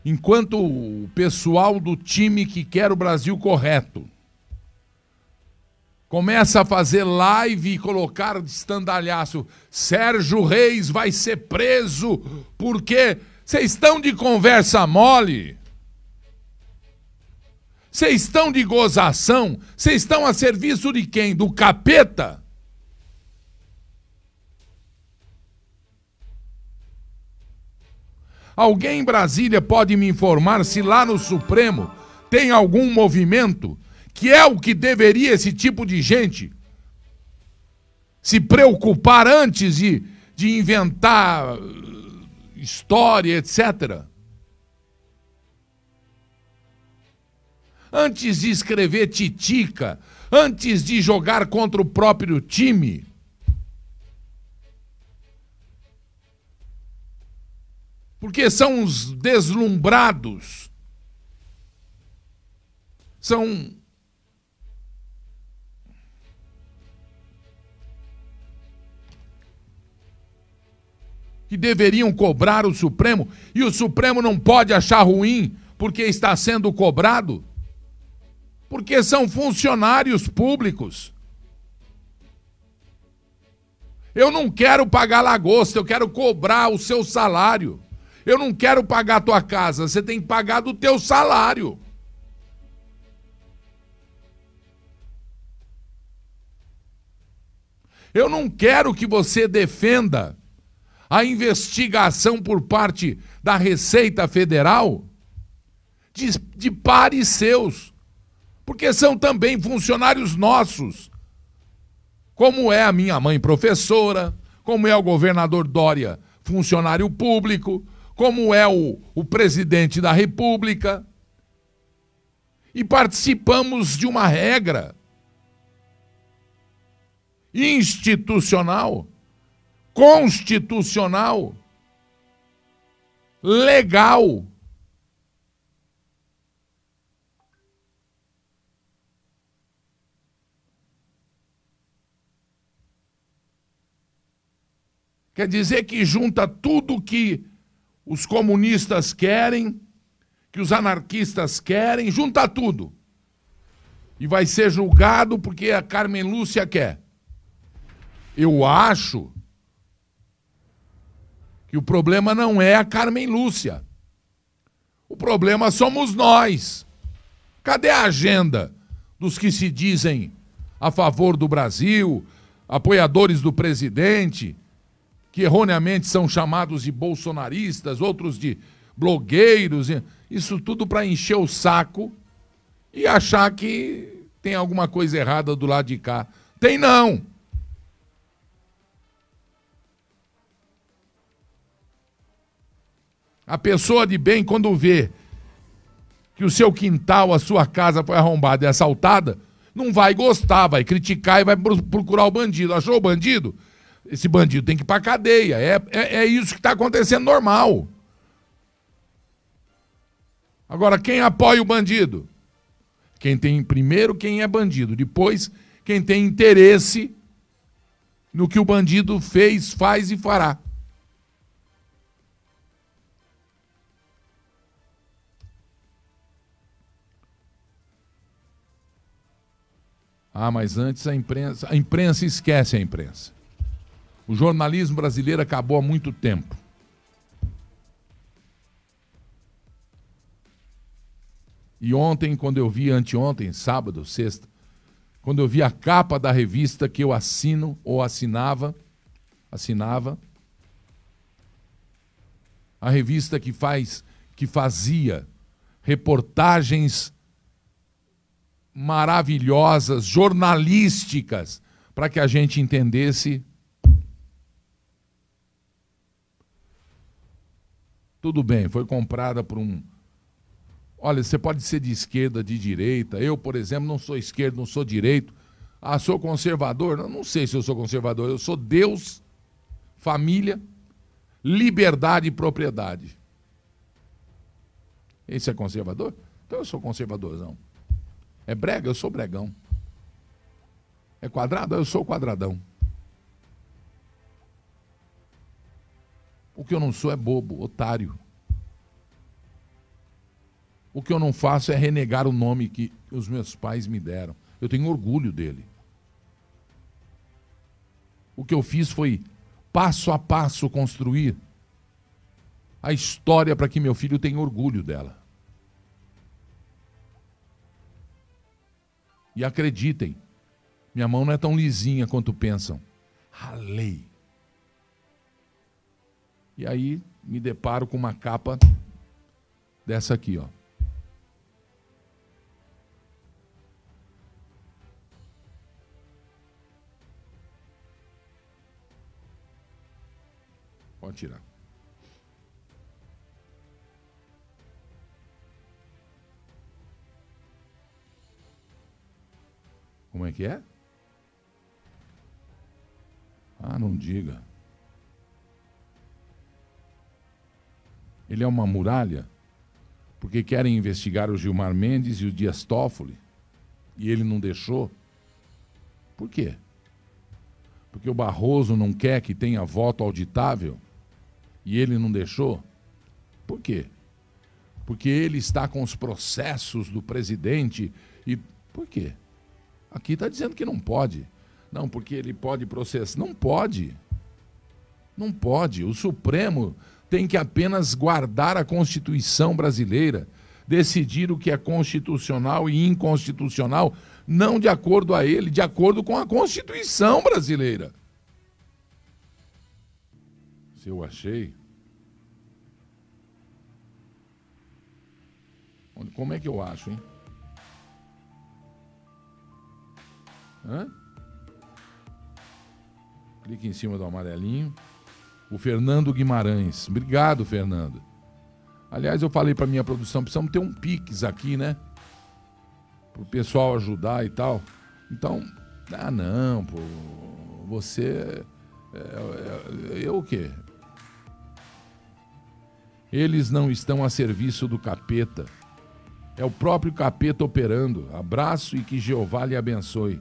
Enquanto o pessoal do time que quer o Brasil correto começa a fazer live e colocar de estandalhaço. Sérgio Reis vai ser preso porque vocês estão de conversa mole. Vocês estão de gozação? Vocês estão a serviço de quem? Do capeta? Alguém em Brasília pode me informar se lá no Supremo tem algum movimento que é o que deveria esse tipo de gente se preocupar antes de, de inventar uh, história, etc. Antes de escrever titica, antes de jogar contra o próprio time. Porque são os deslumbrados. São que deveriam cobrar o Supremo, e o Supremo não pode achar ruim porque está sendo cobrado? Porque são funcionários públicos. Eu não quero pagar lagosta, eu quero cobrar o seu salário. Eu não quero pagar a tua casa, você tem que pagar do teu salário. Eu não quero que você defenda a investigação por parte da Receita Federal de, de pares seus, porque são também funcionários nossos. Como é a minha mãe professora, como é o governador Dória, funcionário público, como é o, o presidente da República. E participamos de uma regra institucional, constitucional, legal. Quer dizer que junta tudo que os comunistas querem, que os anarquistas querem, junta tudo. E vai ser julgado porque a Carmen Lúcia quer. Eu acho que o problema não é a Carmen Lúcia. O problema somos nós. Cadê a agenda dos que se dizem a favor do Brasil, apoiadores do presidente, que erroneamente são chamados de bolsonaristas, outros de blogueiros, isso tudo para encher o saco e achar que tem alguma coisa errada do lado de cá. Tem não. A pessoa de bem, quando vê que o seu quintal, a sua casa foi arrombada e assaltada, não vai gostar, vai criticar e vai procurar o bandido. Achou o bandido? Esse bandido tem que ir pra cadeia. É, é, é isso que está acontecendo normal. Agora, quem apoia o bandido? Quem tem, primeiro, quem é bandido. Depois, quem tem interesse no que o bandido fez, faz e fará. Ah, mas antes a imprensa, a imprensa esquece a imprensa. O jornalismo brasileiro acabou há muito tempo. E ontem, quando eu vi, anteontem, sábado, sexta, quando eu vi a capa da revista que eu assino ou assinava, assinava, a revista que faz, que fazia reportagens maravilhosas, jornalísticas, para que a gente entendesse Tudo bem, foi comprada por um. Olha, você pode ser de esquerda, de direita. Eu, por exemplo, não sou esquerdo, não sou direito. Ah, sou conservador? Não, não sei se eu sou conservador. Eu sou Deus, família, liberdade e propriedade. Esse é conservador? Então eu sou conservadorzão. É brega? Eu sou bregão. É quadrado? Eu sou quadradão. O que eu não sou é bobo, otário. O que eu não faço é renegar o nome que os meus pais me deram. Eu tenho orgulho dele. O que eu fiz foi, passo a passo, construir a história para que meu filho tenha orgulho dela. E acreditem, minha mão não é tão lisinha quanto pensam. Ralei. E aí me deparo com uma capa dessa aqui, ó. Pode tirar. Como é que é? Ah, não diga. Ele é uma muralha, porque querem investigar o Gilmar Mendes e o Dias Toffoli, e ele não deixou. Por quê? Porque o Barroso não quer que tenha voto auditável e ele não deixou? Por quê? porque ele está com os processos do presidente. E por quê? Aqui está dizendo que não pode. Não, porque ele pode processar. Não pode. Não pode. O Supremo tem que apenas guardar a Constituição brasileira, decidir o que é constitucional e inconstitucional, não de acordo a ele, de acordo com a Constituição brasileira. Se eu achei. Como é que eu acho, hein? Hã? Clique em cima do amarelinho. O Fernando Guimarães. Obrigado, Fernando. Aliás, eu falei para minha produção, precisamos ter um Pix aqui, né? Para o pessoal ajudar e tal. Então, ah não, pô, você. É, é, eu o quê? Eles não estão a serviço do capeta. É o próprio capeta operando. Abraço e que Jeová lhe abençoe.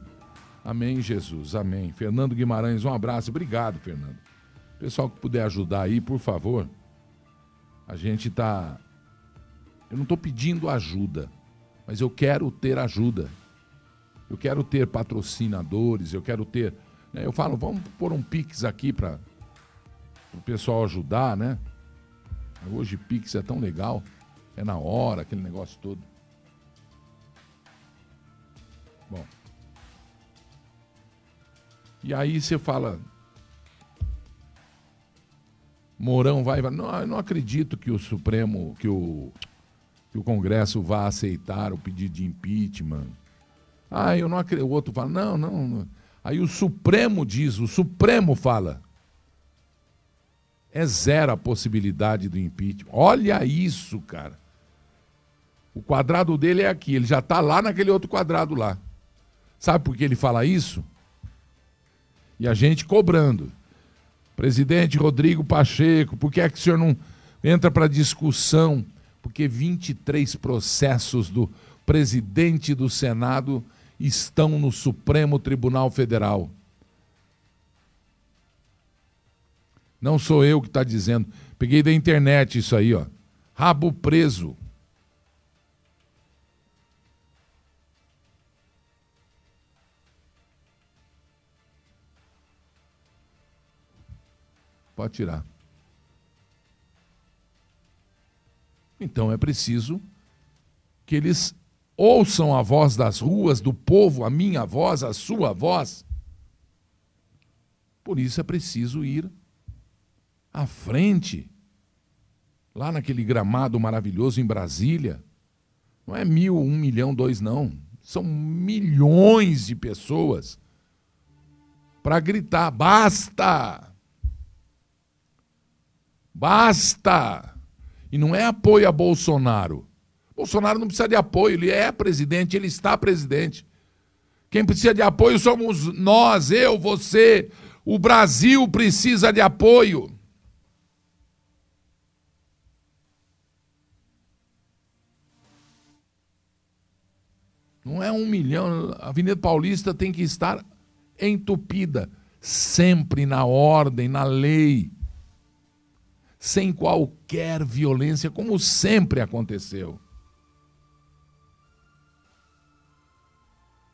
Amém, Jesus. Amém. Fernando Guimarães, um abraço. Obrigado, Fernando. Pessoal que puder ajudar aí, por favor. A gente tá. Eu não estou pedindo ajuda, mas eu quero ter ajuda. Eu quero ter patrocinadores, eu quero ter. Né? Eu falo, vamos pôr um Pix aqui para o pessoal ajudar, né? Hoje Pix é tão legal. É na hora, aquele negócio todo. Bom. E aí você fala, Mourão vai. Não, não acredito que o Supremo, que o, que o Congresso vá aceitar o pedido de impeachment. Ah, eu não acredito. O outro fala, não, não, não. Aí o Supremo diz, o Supremo fala. É zero a possibilidade do impeachment. Olha isso, cara. O quadrado dele é aqui, ele já está lá naquele outro quadrado lá. Sabe por que ele fala isso? E a gente cobrando. Presidente Rodrigo Pacheco, por que é que o senhor não entra para discussão? Porque 23 processos do presidente do Senado estão no Supremo Tribunal Federal. Não sou eu que está dizendo. Peguei da internet isso aí, ó. Rabo preso. Pode tirar. Então é preciso que eles ouçam a voz das ruas, do povo, a minha voz, a sua voz. Por isso é preciso ir à frente, lá naquele gramado maravilhoso em Brasília. Não é mil, um milhão, dois, não. São milhões de pessoas para gritar: basta! Basta! E não é apoio a Bolsonaro. Bolsonaro não precisa de apoio, ele é presidente, ele está presidente. Quem precisa de apoio somos nós, eu, você. O Brasil precisa de apoio. Não é um milhão. A Avenida Paulista tem que estar entupida, sempre na ordem, na lei sem qualquer violência, como sempre aconteceu.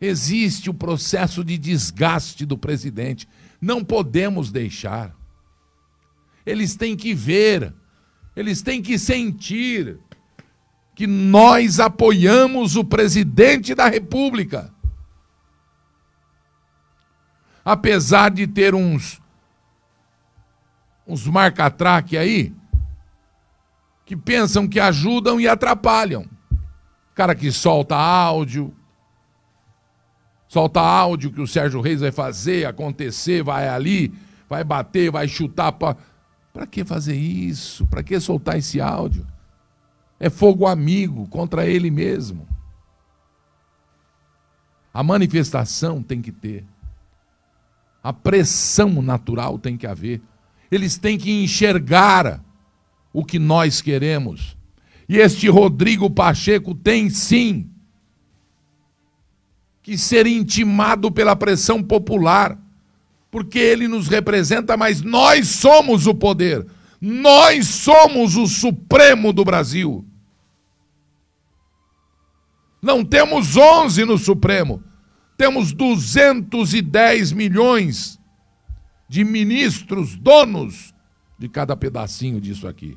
Existe o processo de desgaste do presidente. Não podemos deixar. Eles têm que ver, eles têm que sentir que nós apoiamos o presidente da República. Apesar de ter uns uns marcatraque aí que pensam que ajudam e atrapalham. Cara que solta áudio, solta áudio que o Sérgio Reis vai fazer, acontecer, vai ali, vai bater, vai chutar. Pra... Para que fazer isso? Para que soltar esse áudio? É fogo amigo contra ele mesmo. A manifestação tem que ter. A pressão natural tem que haver eles têm que enxergar o que nós queremos. E este Rodrigo Pacheco tem sim que ser intimado pela pressão popular, porque ele nos representa, mas nós somos o poder, nós somos o Supremo do Brasil. Não temos 11 no Supremo. Temos 210 milhões de ministros, donos de cada pedacinho disso aqui.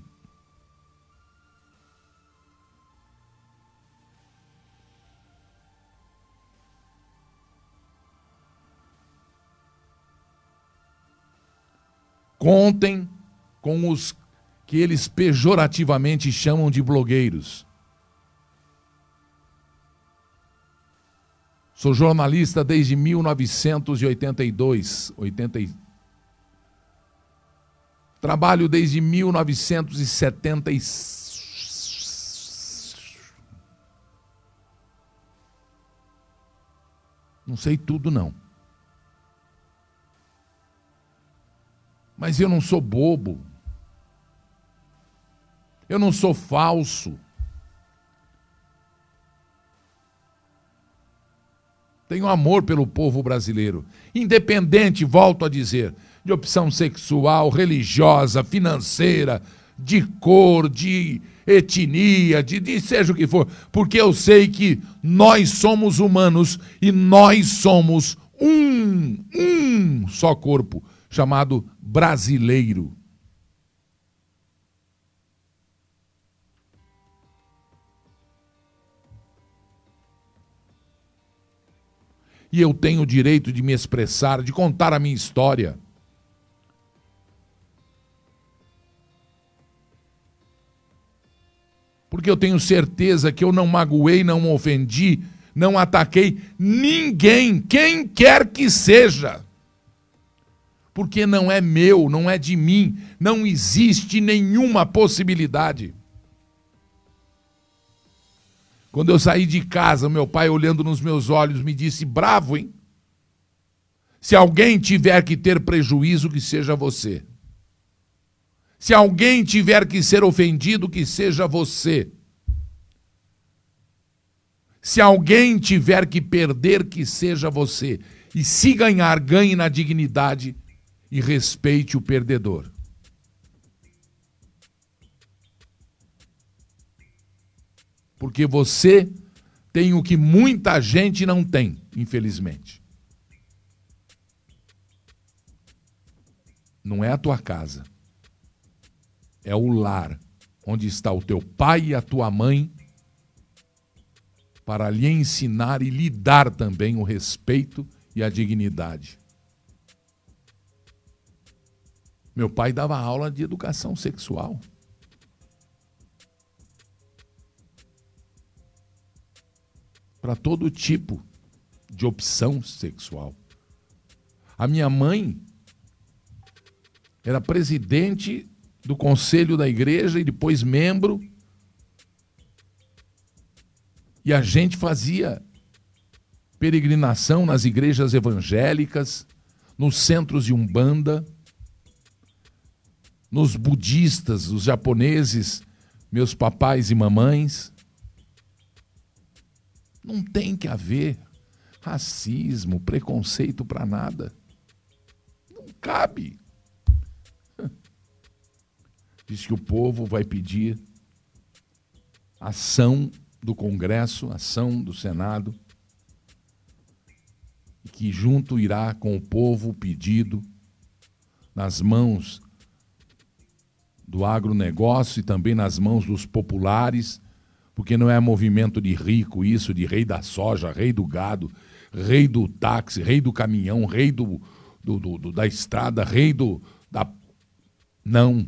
Contem com os que eles pejorativamente chamam de blogueiros. Sou jornalista desde 1982, 80, Trabalho desde 1970 Não sei tudo não. Mas eu não sou bobo. Eu não sou falso. Tenho amor pelo povo brasileiro. Independente, volto a dizer, de opção sexual, religiosa, financeira, de cor, de etnia, de, de seja o que for, porque eu sei que nós somos humanos e nós somos um, um só corpo, chamado brasileiro. E eu tenho o direito de me expressar, de contar a minha história. Porque eu tenho certeza que eu não magoei, não ofendi, não ataquei ninguém, quem quer que seja. Porque não é meu, não é de mim, não existe nenhuma possibilidade. Quando eu saí de casa, meu pai, olhando nos meus olhos, me disse: Bravo, hein? Se alguém tiver que ter prejuízo, que seja você. Se alguém tiver que ser ofendido, que seja você. Se alguém tiver que perder, que seja você. E se ganhar, ganhe na dignidade e respeite o perdedor. Porque você tem o que muita gente não tem, infelizmente. Não é a tua casa é o lar, onde está o teu pai e a tua mãe, para lhe ensinar e lhe dar também o respeito e a dignidade. Meu pai dava aula de educação sexual. Para todo tipo de opção sexual. A minha mãe era presidente do conselho da igreja e depois membro. E a gente fazia peregrinação nas igrejas evangélicas, nos centros de umbanda, nos budistas, os japoneses, meus papais e mamães. Não tem que haver racismo, preconceito para nada. Não cabe diz que o povo vai pedir ação do Congresso, ação do Senado, que junto irá com o povo pedido nas mãos do agronegócio e também nas mãos dos populares, porque não é movimento de rico isso, de rei da soja, rei do gado, rei do táxi, rei do caminhão, rei do, do, do da estrada, rei do. Da... Não.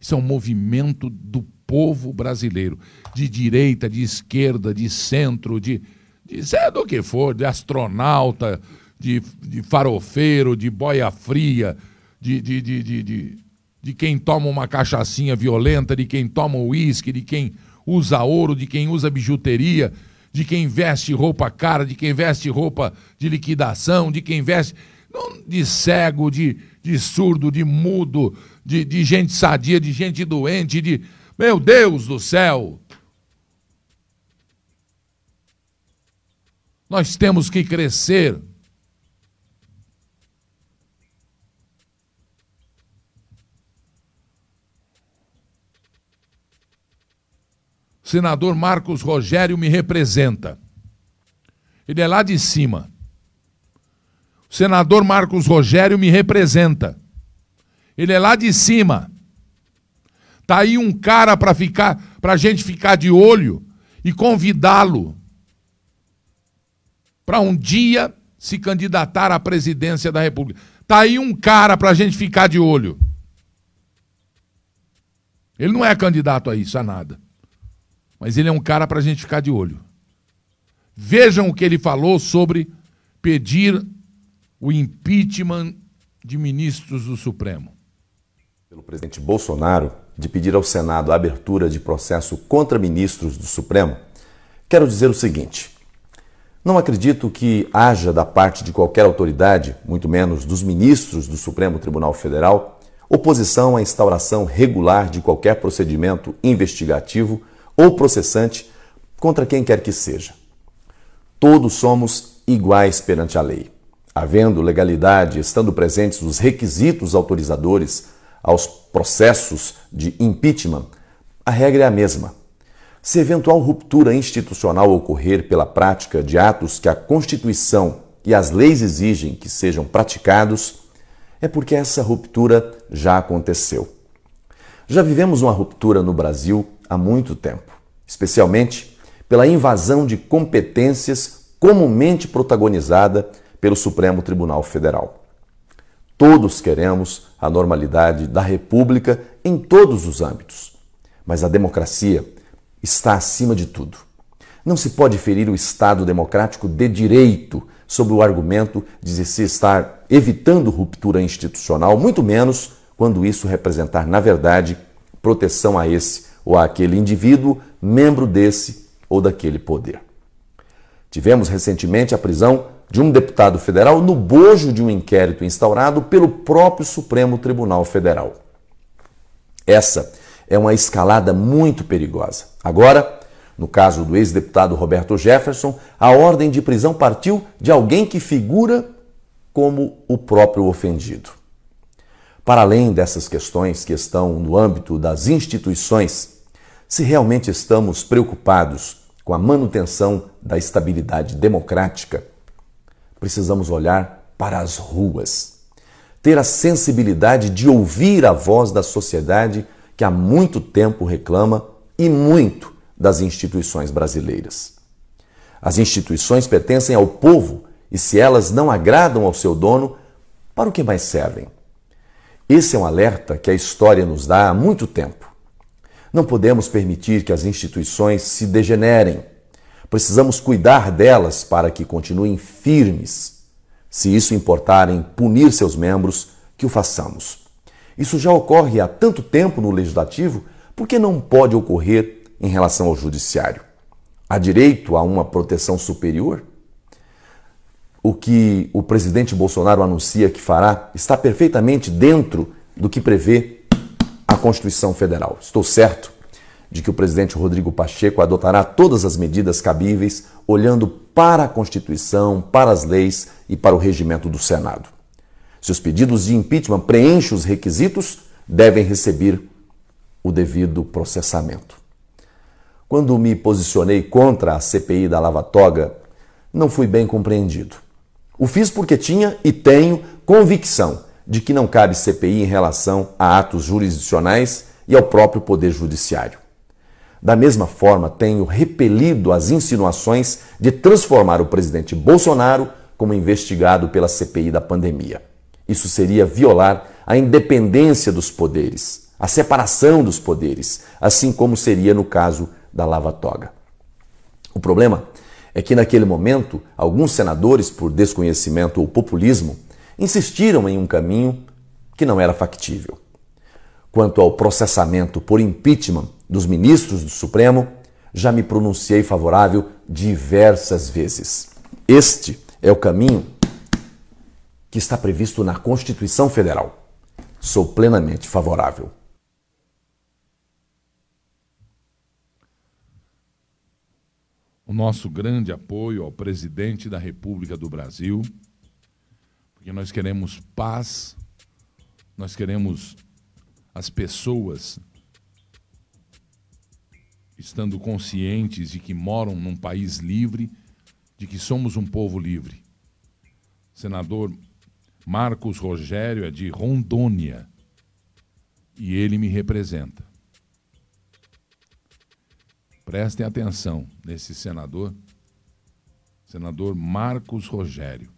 Isso é um movimento do povo brasileiro, de direita, de esquerda, de centro, de, de sei do que for, de astronauta, de, de farofeiro, de boia fria, de, de, de, de, de, quem toma uma cachaçinha violenta, de quem toma uísque, de quem usa ouro, de quem usa bijuteria, de quem veste roupa cara, de quem veste roupa de liquidação, de quem veste. de cego, de, de surdo, de mudo, de, de gente sadia, de gente doente, de. Meu Deus do céu! Nós temos que crescer. Senador Marcos Rogério me representa. Ele é lá de cima. Senador Marcos Rogério me representa. Ele é lá de cima. Tá aí um cara para ficar, para gente ficar de olho e convidá-lo para um dia se candidatar à presidência da República. Tá aí um cara para gente ficar de olho. Ele não é candidato a isso, a nada. Mas ele é um cara para gente ficar de olho. Vejam o que ele falou sobre pedir o impeachment de ministros do Supremo. Pelo presidente Bolsonaro, de pedir ao Senado a abertura de processo contra ministros do Supremo, quero dizer o seguinte. Não acredito que haja da parte de qualquer autoridade, muito menos dos ministros do Supremo Tribunal Federal, oposição à instauração regular de qualquer procedimento investigativo ou processante contra quem quer que seja. Todos somos iguais perante a lei. Havendo legalidade, estando presentes os requisitos autorizadores aos processos de impeachment, a regra é a mesma. Se eventual ruptura institucional ocorrer pela prática de atos que a Constituição e as leis exigem que sejam praticados, é porque essa ruptura já aconteceu. Já vivemos uma ruptura no Brasil há muito tempo, especialmente pela invasão de competências comumente protagonizada pelo Supremo Tribunal Federal. Todos queremos a normalidade da República em todos os âmbitos, mas a democracia está acima de tudo. Não se pode ferir o Estado democrático de direito sob o argumento de se estar evitando ruptura institucional, muito menos quando isso representar, na verdade, proteção a esse ou àquele indivíduo, membro desse ou daquele poder. Tivemos recentemente a prisão de um deputado federal no bojo de um inquérito instaurado pelo próprio Supremo Tribunal Federal. Essa é uma escalada muito perigosa. Agora, no caso do ex-deputado Roberto Jefferson, a ordem de prisão partiu de alguém que figura como o próprio ofendido. Para além dessas questões que estão no âmbito das instituições, se realmente estamos preocupados com a manutenção da estabilidade democrática, precisamos olhar para as ruas, ter a sensibilidade de ouvir a voz da sociedade que há muito tempo reclama e muito das instituições brasileiras. As instituições pertencem ao povo e, se elas não agradam ao seu dono, para o que mais servem? Esse é um alerta que a história nos dá há muito tempo. Não podemos permitir que as instituições se degenerem. Precisamos cuidar delas para que continuem firmes. Se isso importar em punir seus membros, que o façamos. Isso já ocorre há tanto tempo no legislativo, por que não pode ocorrer em relação ao judiciário? Há direito a uma proteção superior? O que o presidente Bolsonaro anuncia que fará está perfeitamente dentro do que prevê a Constituição Federal. Estou certo de que o presidente Rodrigo Pacheco adotará todas as medidas cabíveis, olhando para a Constituição, para as leis e para o regimento do Senado. Se os pedidos de impeachment preenchem os requisitos, devem receber o devido processamento. Quando me posicionei contra a CPI da Lava Toga, não fui bem compreendido. O fiz porque tinha e tenho convicção de que não cabe CPI em relação a atos jurisdicionais e ao próprio Poder Judiciário. Da mesma forma, tenho repelido as insinuações de transformar o presidente Bolsonaro como investigado pela CPI da pandemia. Isso seria violar a independência dos poderes, a separação dos poderes, assim como seria no caso da Lava Toga. O problema é que naquele momento, alguns senadores, por desconhecimento ou populismo, insistiram em um caminho que não era factível. Quanto ao processamento por impeachment dos ministros do Supremo, já me pronunciei favorável diversas vezes. Este é o caminho que está previsto na Constituição Federal. Sou plenamente favorável. O nosso grande apoio ao presidente da República do Brasil, porque nós queremos paz, nós queremos as pessoas estando conscientes de que moram num país livre, de que somos um povo livre. Senador Marcos Rogério é de Rondônia e ele me representa. Prestem atenção nesse senador, senador Marcos Rogério.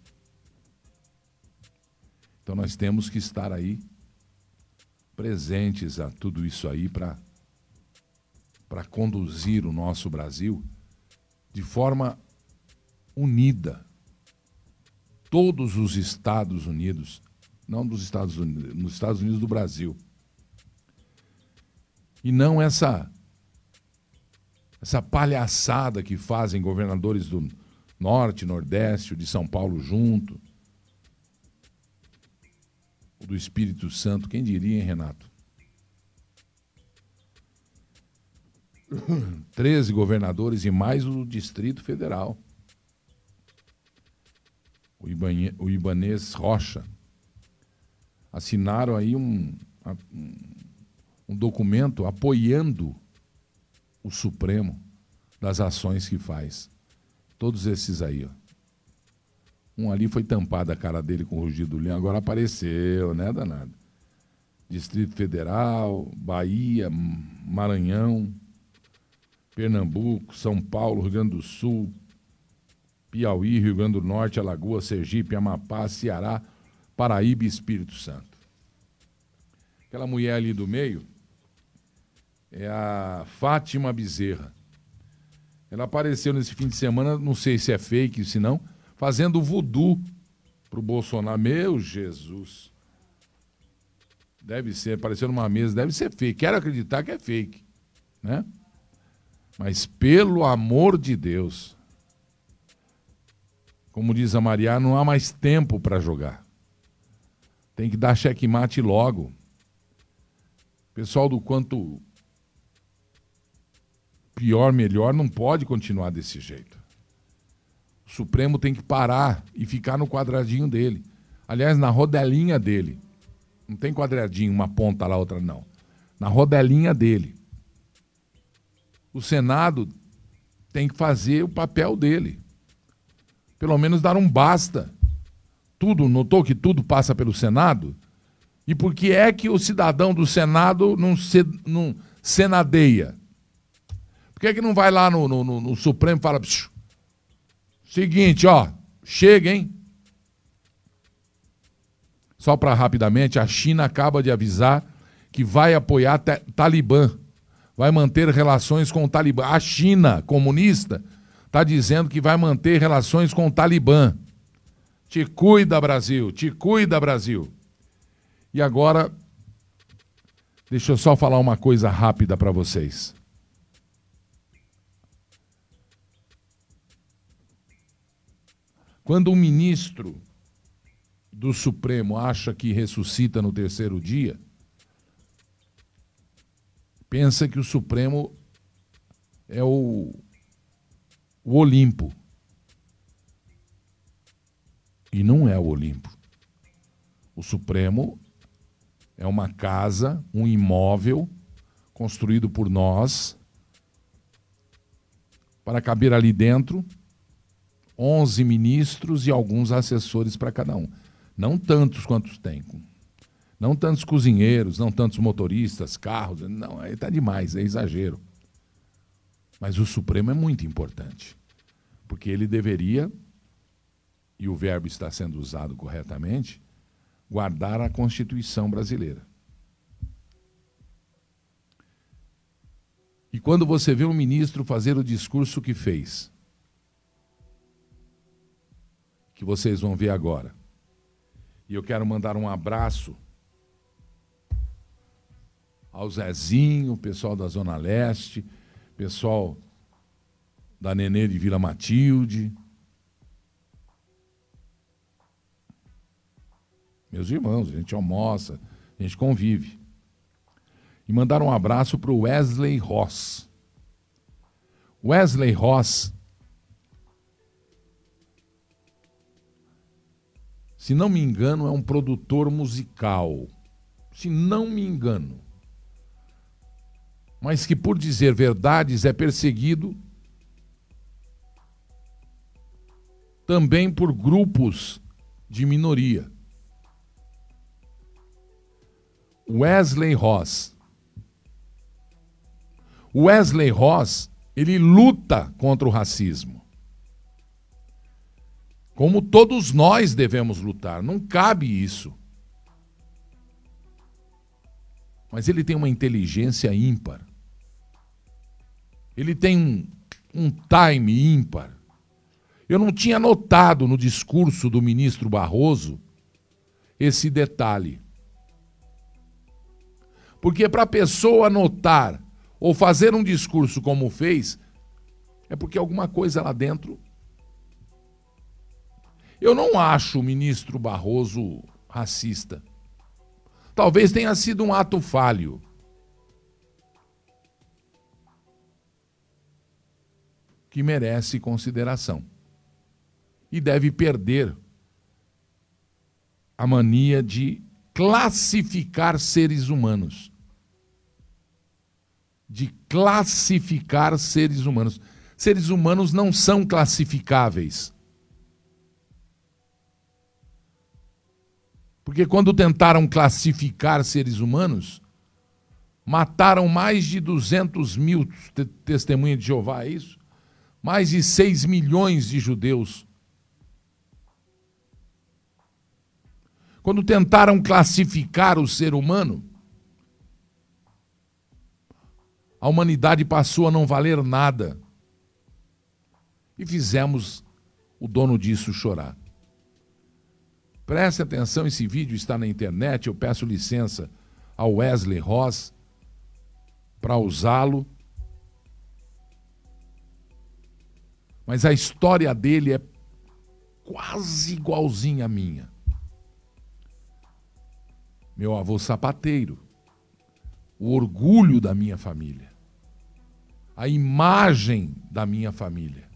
Então nós temos que estar aí presentes a tudo isso aí para conduzir o nosso Brasil de forma unida. Todos os Estados Unidos, não dos Estados Unidos, nos Estados Unidos do Brasil. E não essa essa palhaçada que fazem governadores do Norte, Nordeste, de São Paulo junto. Do Espírito Santo, quem diria, hein, Renato? 13 governadores e mais o Distrito Federal. O, Ibanê, o Ibanês Rocha assinaram aí um, um, um documento apoiando o Supremo das ações que faz. Todos esses aí, ó. Um ali foi tampado a cara dele com o rugido do leão, agora apareceu, né, danado? Distrito Federal, Bahia, Maranhão, Pernambuco, São Paulo, Rio Grande do Sul, Piauí, Rio Grande do Norte, Alagoas, Sergipe, Amapá, Ceará, Paraíba e Espírito Santo. Aquela mulher ali do meio é a Fátima Bezerra. Ela apareceu nesse fim de semana, não sei se é fake, se não, fazendo voodoo pro Bolsonaro. Meu Jesus. Deve ser, apareceu numa mesa, deve ser fake. Quero acreditar que é fake, né? Mas pelo amor de Deus, como diz a Maria, não há mais tempo para jogar. Tem que dar checkmate logo. Pessoal do quanto pior, melhor, não pode continuar desse jeito. O Supremo tem que parar e ficar no quadradinho dele. Aliás, na rodelinha dele. Não tem quadradinho, uma ponta lá, outra não. Na rodelinha dele o Senado tem que fazer o papel dele. Pelo menos dar um basta. Tudo, notou que tudo passa pelo Senado? E por que é que o cidadão do Senado não, se, não senadeia? Por que, é que não vai lá no, no, no, no Supremo e fala: seguinte, ó, chega, hein? Só para rapidamente, a China acaba de avisar que vai apoiar Talibã vai manter relações com o Talibã. A China comunista está dizendo que vai manter relações com o Talibã. Te cuida, Brasil, te cuida, Brasil. E agora, deixa eu só falar uma coisa rápida para vocês. Quando um ministro do Supremo acha que ressuscita no terceiro dia, pensa que o Supremo é o, o Olimpo. E não é o Olimpo. O Supremo é uma casa, um imóvel construído por nós para caber ali dentro 11 ministros e alguns assessores para cada um. Não tantos quantos tem, não tantos cozinheiros, não tantos motoristas, carros. Não, aí está demais, é exagero. Mas o Supremo é muito importante. Porque ele deveria, e o verbo está sendo usado corretamente, guardar a Constituição brasileira. E quando você vê um ministro fazer o discurso que fez, que vocês vão ver agora, e eu quero mandar um abraço ao Zezinho, pessoal da Zona Leste, pessoal da Nenê de Vila Matilde. Meus irmãos, a gente almoça, a gente convive. E mandar um abraço para o Wesley Ross. Wesley Ross, se não me engano, é um produtor musical. Se não me engano. mas que por dizer verdades é perseguido também por grupos de minoria. Wesley Ross. Wesley Ross, ele luta contra o racismo. Como todos nós devemos lutar, não cabe isso. Mas ele tem uma inteligência ímpar. Ele tem um, um time ímpar. Eu não tinha notado no discurso do ministro Barroso esse detalhe. Porque para a pessoa notar ou fazer um discurso como fez, é porque alguma coisa lá dentro. Eu não acho o ministro Barroso racista. Talvez tenha sido um ato falho. Que merece consideração e deve perder a mania de classificar seres humanos. De classificar seres humanos. Seres humanos não são classificáveis. Porque quando tentaram classificar seres humanos, mataram mais de 200 mil testemunhas de Jeová, é isso? Mais de 6 milhões de judeus quando tentaram classificar o ser humano, a humanidade passou a não valer nada. E fizemos o dono disso chorar. Preste atenção, esse vídeo está na internet. Eu peço licença ao Wesley Ross para usá-lo. Mas a história dele é quase igualzinha à minha meu avô sapateiro, o orgulho da minha família, a imagem da minha família.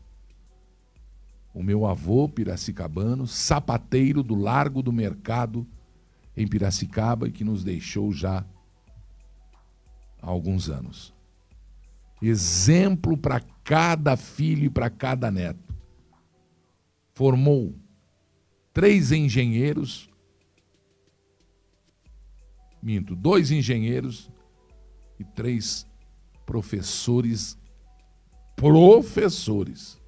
O meu avô piracicabano, sapateiro do Largo do Mercado, em Piracicaba, e que nos deixou já há alguns anos. Exemplo para cada filho e para cada neto. Formou três engenheiros, minto, dois engenheiros e três professores, professores,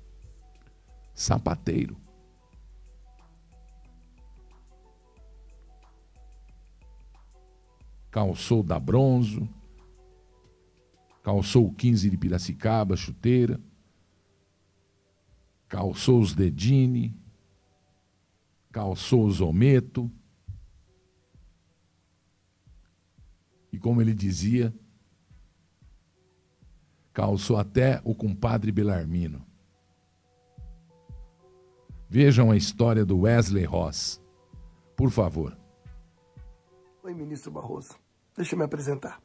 sapateiro. Calçou da Bronzo, calçou o 15 de Piracicaba, chuteira, calçou os Dedini, calçou os Ometo, E como ele dizia, calçou até o compadre Belarmino. Vejam a história do Wesley Ross. Por favor. Oi, ministro Barroso. Deixa eu me apresentar.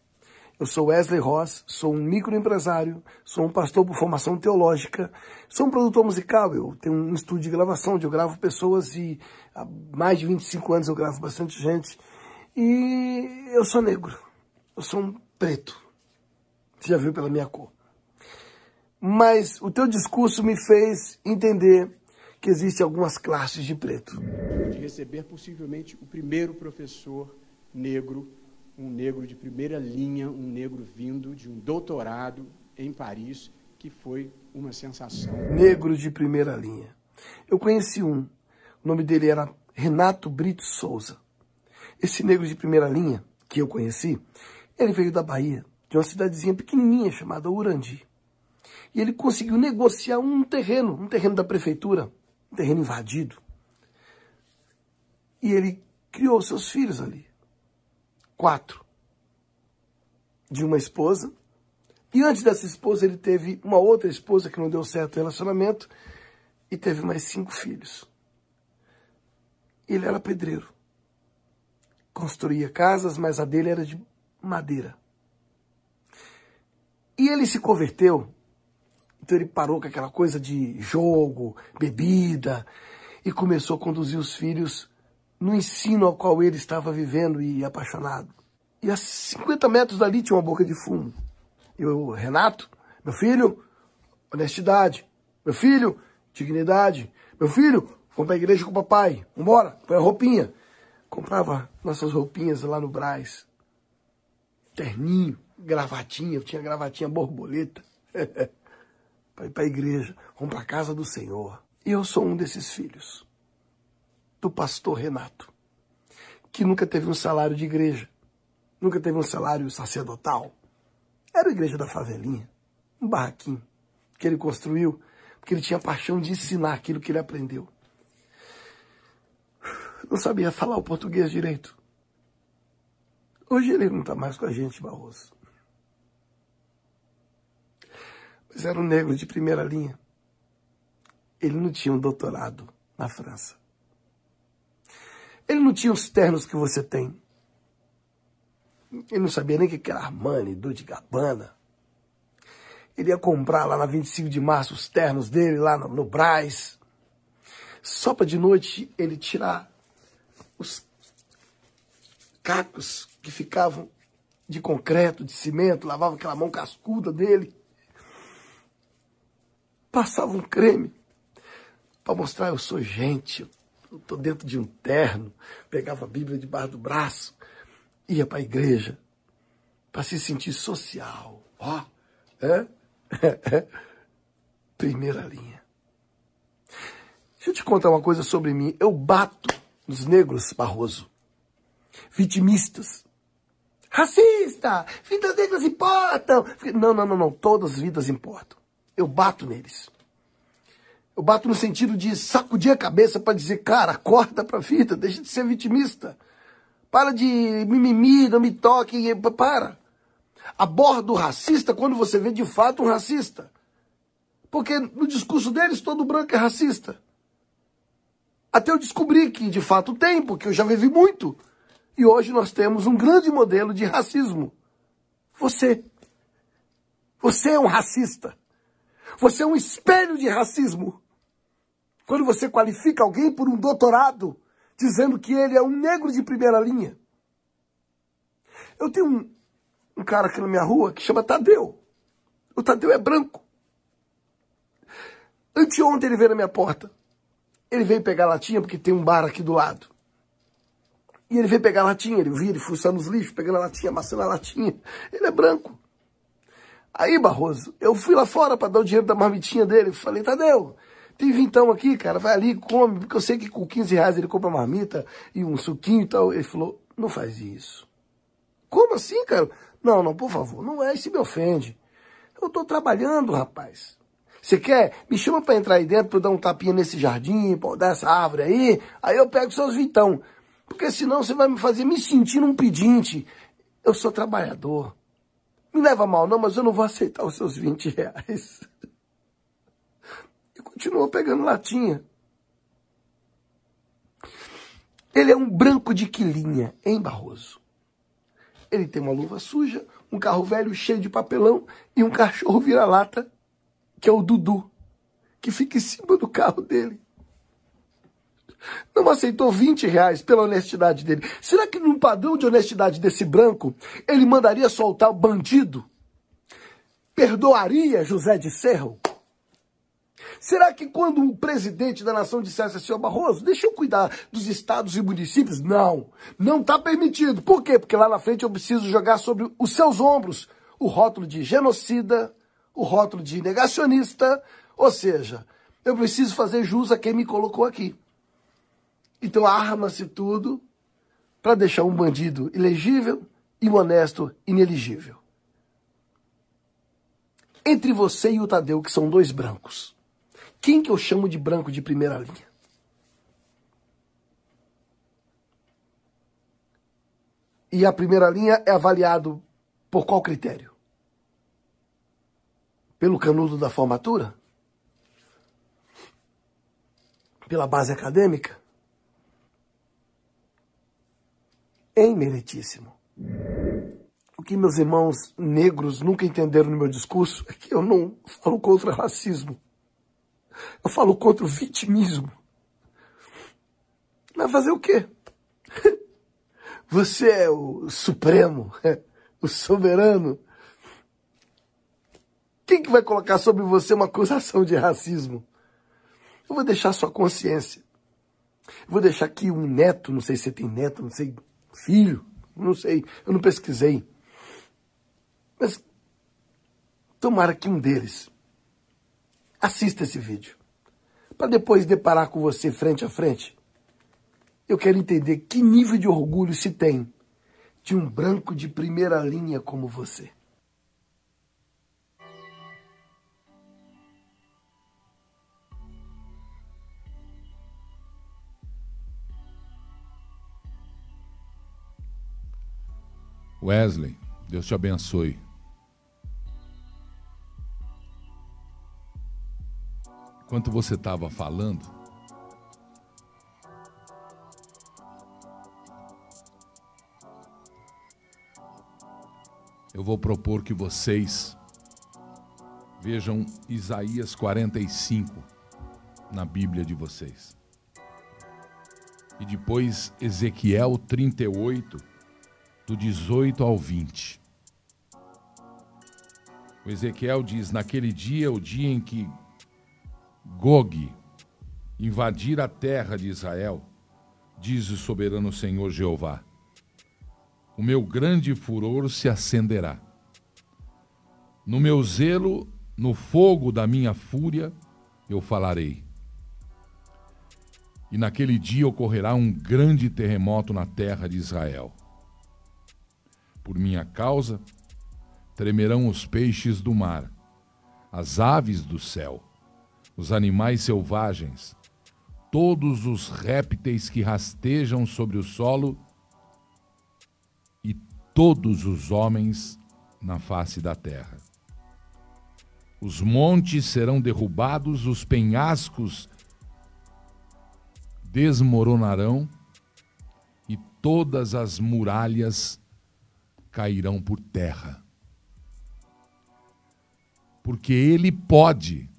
Eu sou Wesley Ross, sou um microempresário, sou um pastor por formação teológica, sou um produtor musical, eu tenho um estúdio de gravação onde eu gravo pessoas e há mais de 25 anos eu gravo bastante gente. E eu sou negro. Eu sou um preto. Você já viu pela minha cor. Mas o teu discurso me fez entender que existem algumas classes de preto. De receber possivelmente o primeiro professor negro, um negro de primeira linha, um negro vindo de um doutorado em Paris, que foi uma sensação. Negro de primeira linha. Eu conheci um, o nome dele era Renato Brito Souza. Esse negro de primeira linha que eu conheci, ele veio da Bahia, de uma cidadezinha pequenininha chamada Urandi. E ele conseguiu negociar um terreno, um terreno da prefeitura, terreno invadido. E ele criou seus filhos ali. Quatro. De uma esposa. E antes dessa esposa, ele teve uma outra esposa que não deu certo o relacionamento. E teve mais cinco filhos. Ele era pedreiro. Construía casas, mas a dele era de madeira. E ele se converteu, então ele parou com aquela coisa de jogo, bebida, e começou a conduzir os filhos no ensino ao qual ele estava vivendo e apaixonado. E a 50 metros dali tinha uma boca de fumo. E o Renato, meu filho, honestidade. Meu filho, dignidade. Meu filho, vamos pra igreja com o papai. Vambora, põe a roupinha. Comprava nossas roupinhas lá no Braz. Terninho, gravatinha, eu tinha gravatinha borboleta. para ir para a igreja, vamos para a casa do Senhor. E eu sou um desses filhos, do pastor Renato, que nunca teve um salário de igreja, nunca teve um salário sacerdotal. Era a igreja da favelinha, um barraquinho que ele construiu, porque ele tinha paixão de ensinar aquilo que ele aprendeu. Não sabia falar o português direito. Hoje ele não está mais com a gente, Barroso. Mas era um negro de primeira linha. Ele não tinha um doutorado na França. Ele não tinha os ternos que você tem. Ele não sabia nem o que era Armani, Dolce Gabbana. Ele ia comprar lá na 25 de março os ternos dele, lá no, no Braz. Só para de noite ele tirar os cacos que ficavam de concreto, de cimento, lavava aquela mão cascuda dele passava um creme para mostrar eu sou gente, eu estou dentro de um terno, pegava a Bíblia debaixo do braço, ia para a igreja para se sentir social. Ó, é? Primeira linha. Deixa eu te contar uma coisa sobre mim. Eu bato nos negros, Barroso. Vitimistas. Racista! Vidas negras importam! Não, não, não, não. Todas as vidas importam eu bato neles. Eu bato no sentido de sacudir a cabeça para dizer, cara, acorda pra vida, deixa de ser vitimista. Para de mimimi, não me toque, para. Aborda o racista quando você vê de fato um racista. Porque no discurso deles todo branco é racista. Até eu descobri que de fato tem, porque eu já vivi muito. E hoje nós temos um grande modelo de racismo. Você. Você é um racista. Você é um espelho de racismo. Quando você qualifica alguém por um doutorado, dizendo que ele é um negro de primeira linha. Eu tenho um, um cara aqui na minha rua que chama Tadeu. O Tadeu é branco. Anteontem ele veio na minha porta. Ele veio pegar latinha, porque tem um bar aqui do lado. E ele veio pegar latinha, ele vira, ele fuçando os lixos, pegando a latinha, amassando a latinha. Ele é branco. Aí, Barroso, eu fui lá fora para dar o dinheiro da marmitinha dele. Falei, Tadeu, tem vintão aqui, cara, vai ali, come, porque eu sei que com 15 reais ele compra marmita e um suquinho e tal. Ele falou, não faz isso. Como assim, cara? Não, não, por favor, não é, isso me ofende. Eu tô trabalhando, rapaz. Você quer? Me chama para entrar aí dentro para dar um tapinha nesse jardim, para dar essa árvore aí. Aí eu pego seus vintão. Porque senão você vai me fazer me sentir um pedinte. Eu sou trabalhador. Me leva mal, não, mas eu não vou aceitar os seus 20 reais. E continuou pegando latinha. Ele é um branco de quilinha, hein, Barroso? Ele tem uma luva suja, um carro velho cheio de papelão e um cachorro vira-lata, que é o Dudu, que fica em cima do carro dele não aceitou 20 reais pela honestidade dele. Será que num padrão de honestidade desse branco, ele mandaria soltar o bandido? Perdoaria José de Serro? Será que quando o presidente da nação dissesse assim, ó Barroso, deixa eu cuidar dos estados e municípios? Não, não está permitido. Por quê? Porque lá na frente eu preciso jogar sobre os seus ombros o rótulo de genocida, o rótulo de negacionista, ou seja, eu preciso fazer jus a quem me colocou aqui. Então arma-se tudo para deixar um bandido ilegível e um honesto ineligível. Entre você e o Tadeu, que são dois brancos, quem que eu chamo de branco de primeira linha? E a primeira linha é avaliado por qual critério? Pelo canudo da formatura? Pela base acadêmica? Em meritíssimo. O que meus irmãos negros nunca entenderam no meu discurso é que eu não falo contra racismo. Eu falo contra o vitimismo. Mas fazer o quê? Você é o supremo, o soberano. Quem que vai colocar sobre você uma acusação de racismo? Eu vou deixar sua consciência. Eu vou deixar aqui um neto, não sei se você tem neto, não sei, filho, não sei, eu não pesquisei. Mas tomara que um deles assista esse vídeo. Para depois deparar com você frente a frente. Eu quero entender que nível de orgulho se tem de um branco de primeira linha como você. Wesley, Deus te abençoe. Enquanto você estava falando, eu vou propor que vocês vejam Isaías 45 na Bíblia de vocês. E depois Ezequiel 38 do 18 ao 20. O Ezequiel diz: Naquele dia, o dia em que Gog invadir a terra de Israel, diz o soberano Senhor Jeová: O meu grande furor se acenderá. No meu zelo, no fogo da minha fúria, eu falarei. E naquele dia ocorrerá um grande terremoto na terra de Israel por minha causa, tremerão os peixes do mar, as aves do céu, os animais selvagens, todos os répteis que rastejam sobre o solo e todos os homens na face da terra. Os montes serão derrubados, os penhascos desmoronarão e todas as muralhas cairão por terra. Porque Ele pode.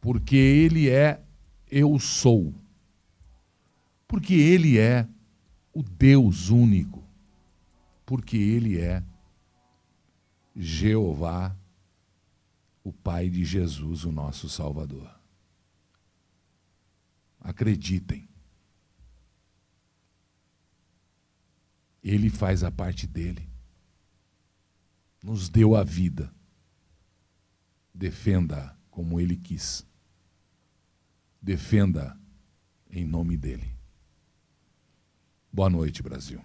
Porque Ele é eu sou. Porque Ele é o Deus único. Porque Ele é Jeová, o Pai de Jesus, o nosso Salvador. Acreditem. Ele faz a parte dele. Nos deu a vida. Defenda como ele quis. Defenda em nome dele. Boa noite, Brasil.